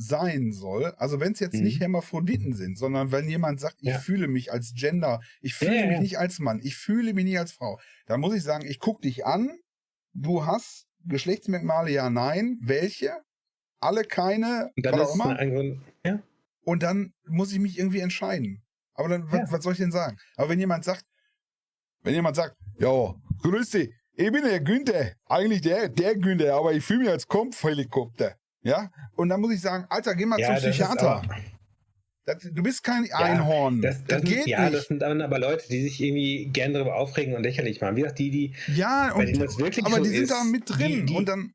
sein soll, also wenn es jetzt Mhm. nicht Hermaphroditen sind, sondern wenn jemand sagt, ich Ja. fühle mich als Gender, ich fühle ja, mich nicht als Mann, ich fühle mich nicht als Frau, dann muss ich sagen, ich gucke dich an, du hast Geschlechtsmerkmale, ja, nein, welche? Alle keine, Und dann was ist immer. ein. Ja. Und dann muss ich mich irgendwie entscheiden. Aber dann, was, Ja. was soll ich denn sagen? Aber wenn jemand sagt, wenn jemand sagt, ja, grüß dich, ich bin der Günther, eigentlich der, der Günther, aber ich fühle mich als Kampfhelikopter. Ja? Und dann muss ich sagen, Alter, geh mal Ja, zum das Psychiater. Das, du bist kein Einhorn. Das, das, das geht ja, nicht. das sind dann aber Leute, die sich irgendwie gern darüber aufregen und lächerlich machen. Wie gesagt, die, die, ja, und, das wirklich aber so die sind ist, da mit drin. Die, die, und dann,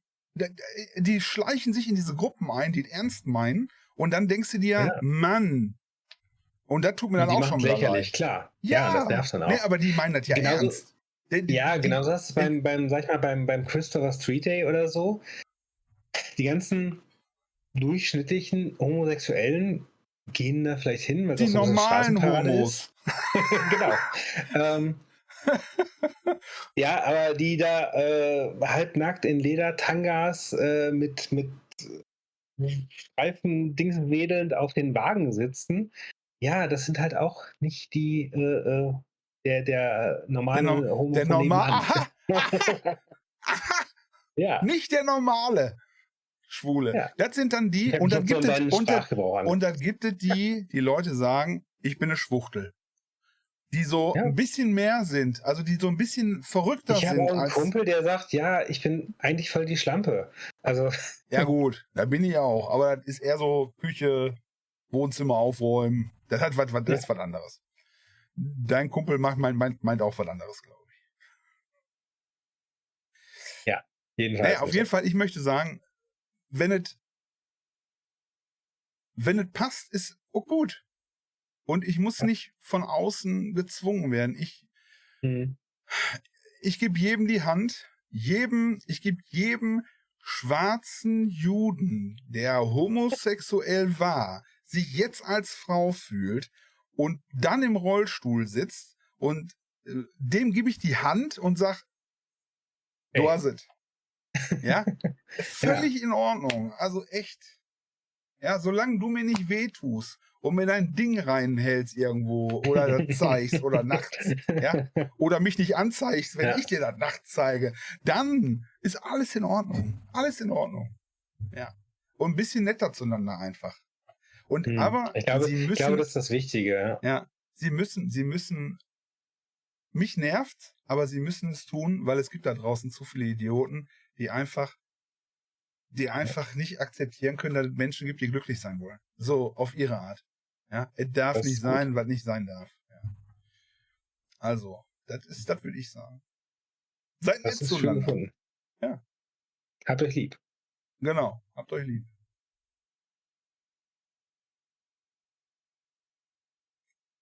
die, schleichen sich in diese Gruppen ein, die es ernst meinen. Und dann denkst du dir, Ja. Mann. Und das tut mir dann die auch schon lächerlich, klar. Ja, das nervt dann auch. Nee, aber die meinen das ja Genauso- ernst. Die- Ja, genau es beim, beim, sag ich mal, beim, beim Christopher Street Day oder so. Die ganzen durchschnittlichen Homosexuellen gehen da vielleicht hin, weil Die auch so normalen Homos. ist. (laughs) genau. ähm, (laughs) ja, aber die da äh, halbnackt in Ledertangas äh, mit, mit Streifen Dings wedelnd auf den Wagen sitzen. Ja, das sind halt auch nicht die äh, äh, der, der normale Der No- Homo Der normal, nebenan. (laughs) aha, ja. nicht der normale Schwule. Ja. Das sind dann die, Ich und dann so gibt es, und, und dann gibt es die, die Leute sagen, ich bin eine Schwuchtel. Die so Ja. ein bisschen mehr sind, also die so ein bisschen verrückter Ich habe sind auch einen als. Kumpel, der sagt, ja, ich bin eigentlich voll die Schlampe. Also, (laughs) Ja, gut, da bin ich auch. Aber das ist eher so Küche, Wohnzimmer aufräumen. Das hat was, was, das ist was anderes. Dein Kumpel macht, meint, meint, meint auch was anderes, glaube ich. jedenfalls. Naja, auf jeden Fall, ich möchte sagen, wenn es wenn es passt, ist auch gut. Und ich muss nicht von außen gezwungen werden. Ich, Hm. ich gebe jedem die Hand, jedem, ich gebe jedem schwarzen Juden, der homosexuell war, sich jetzt als Frau fühlt und dann im Rollstuhl sitzt und äh, dem gebe ich die Hand und sag, du hast es. (laughs) Ja? Völlig in Ordnung. Also echt. Ja, solange du mir nicht wehtust und mir dein Ding reinhältst irgendwo oder (laughs) zeigst oder nachts, ja, oder mich nicht anzeigst, wenn Ja. ich dir das nachts zeige, dann ist alles in Ordnung. Alles in Ordnung. Ja. Und ein bisschen netter zueinander einfach. Und Hm. aber ich, glaube, sie müssen, ich glaube, das ist das Wichtige. Ja. ja, sie müssen, sie müssen, mich nervt, aber sie müssen es tun, weil es gibt da draußen zu viele Idioten, die einfach, die einfach nicht akzeptieren können, dass es Menschen gibt, die glücklich sein wollen. So, auf ihre Art. Ja, es darf Das nicht ist gut. sein, was nicht sein darf. Ja. Also, das ist, das würde ich sagen. Seid nett ist zueinander. Ja. Habt euch lieb. Genau, habt euch lieb.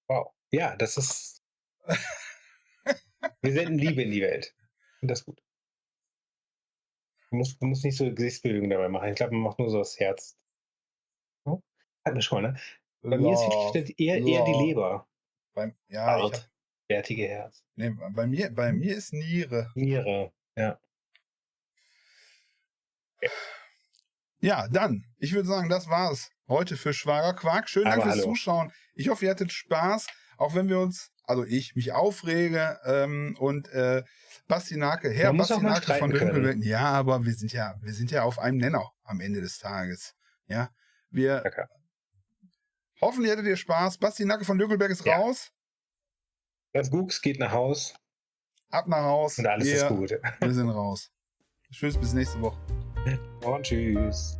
Wow. Ja, das ist. (laughs) Wir senden Liebe in die Welt. Finde das gut. Du musst, du musst nicht so Gesichtsbewegungen dabei machen. Ich glaube, man macht nur so das Herz. Oh, Hat mir schon, ne? Bei mir ist wichtig eher, eher die. Leber. Beim, ja, ich hab, Art. Wertige Herz. nee, bei mir, bei mir ist Niere. Niere. Ja. Ja, dann, ich würde sagen, das war's heute für Schwager Quark. Schönen Dank Aber fürs hallo. Zuschauen. Ich hoffe, ihr hattet Spaß, auch wenn wir uns, also ich, mich aufrege ähm, und äh, Basti Nake, Herr Man muss Basti auch mal Nake von. Dünkelberg. Ja, aber wir sind ja, wir sind ja auf einem Nenner am Ende des Tages. Ja, wir Danke. hoffentlich hattet ihr Spaß. Basti Nacke von Dögelberg ist Ja. raus. Das Gux geht nach Haus Ab nach Haus. und alles wir, ist gut. (laughs) Wir sind raus. Tschüss, bis nächste Woche. Und tschüss.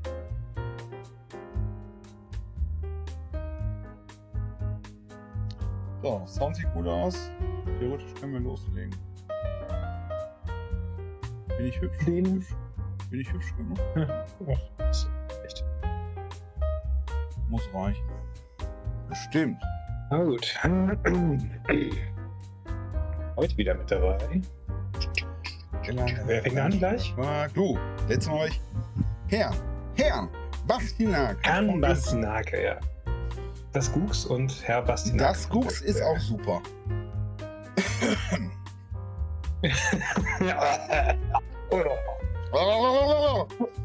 So, Sound sieht gut aus. Theoretisch können wir loslegen. Bin ich hübsch? Den-? Bin ich hübsch genug? (laughs) Echt. Muss reichen. Bestimmt. Na gut. Heute wieder mit dabei. Wer fängt an gleich? Ah, du, letzten euch. Herr Herrn Bastinake. Herrn Bastinake, ja. Das Gux und Herr Bastinake. Das Gux ist auch super. (laughs) ja. (laughs)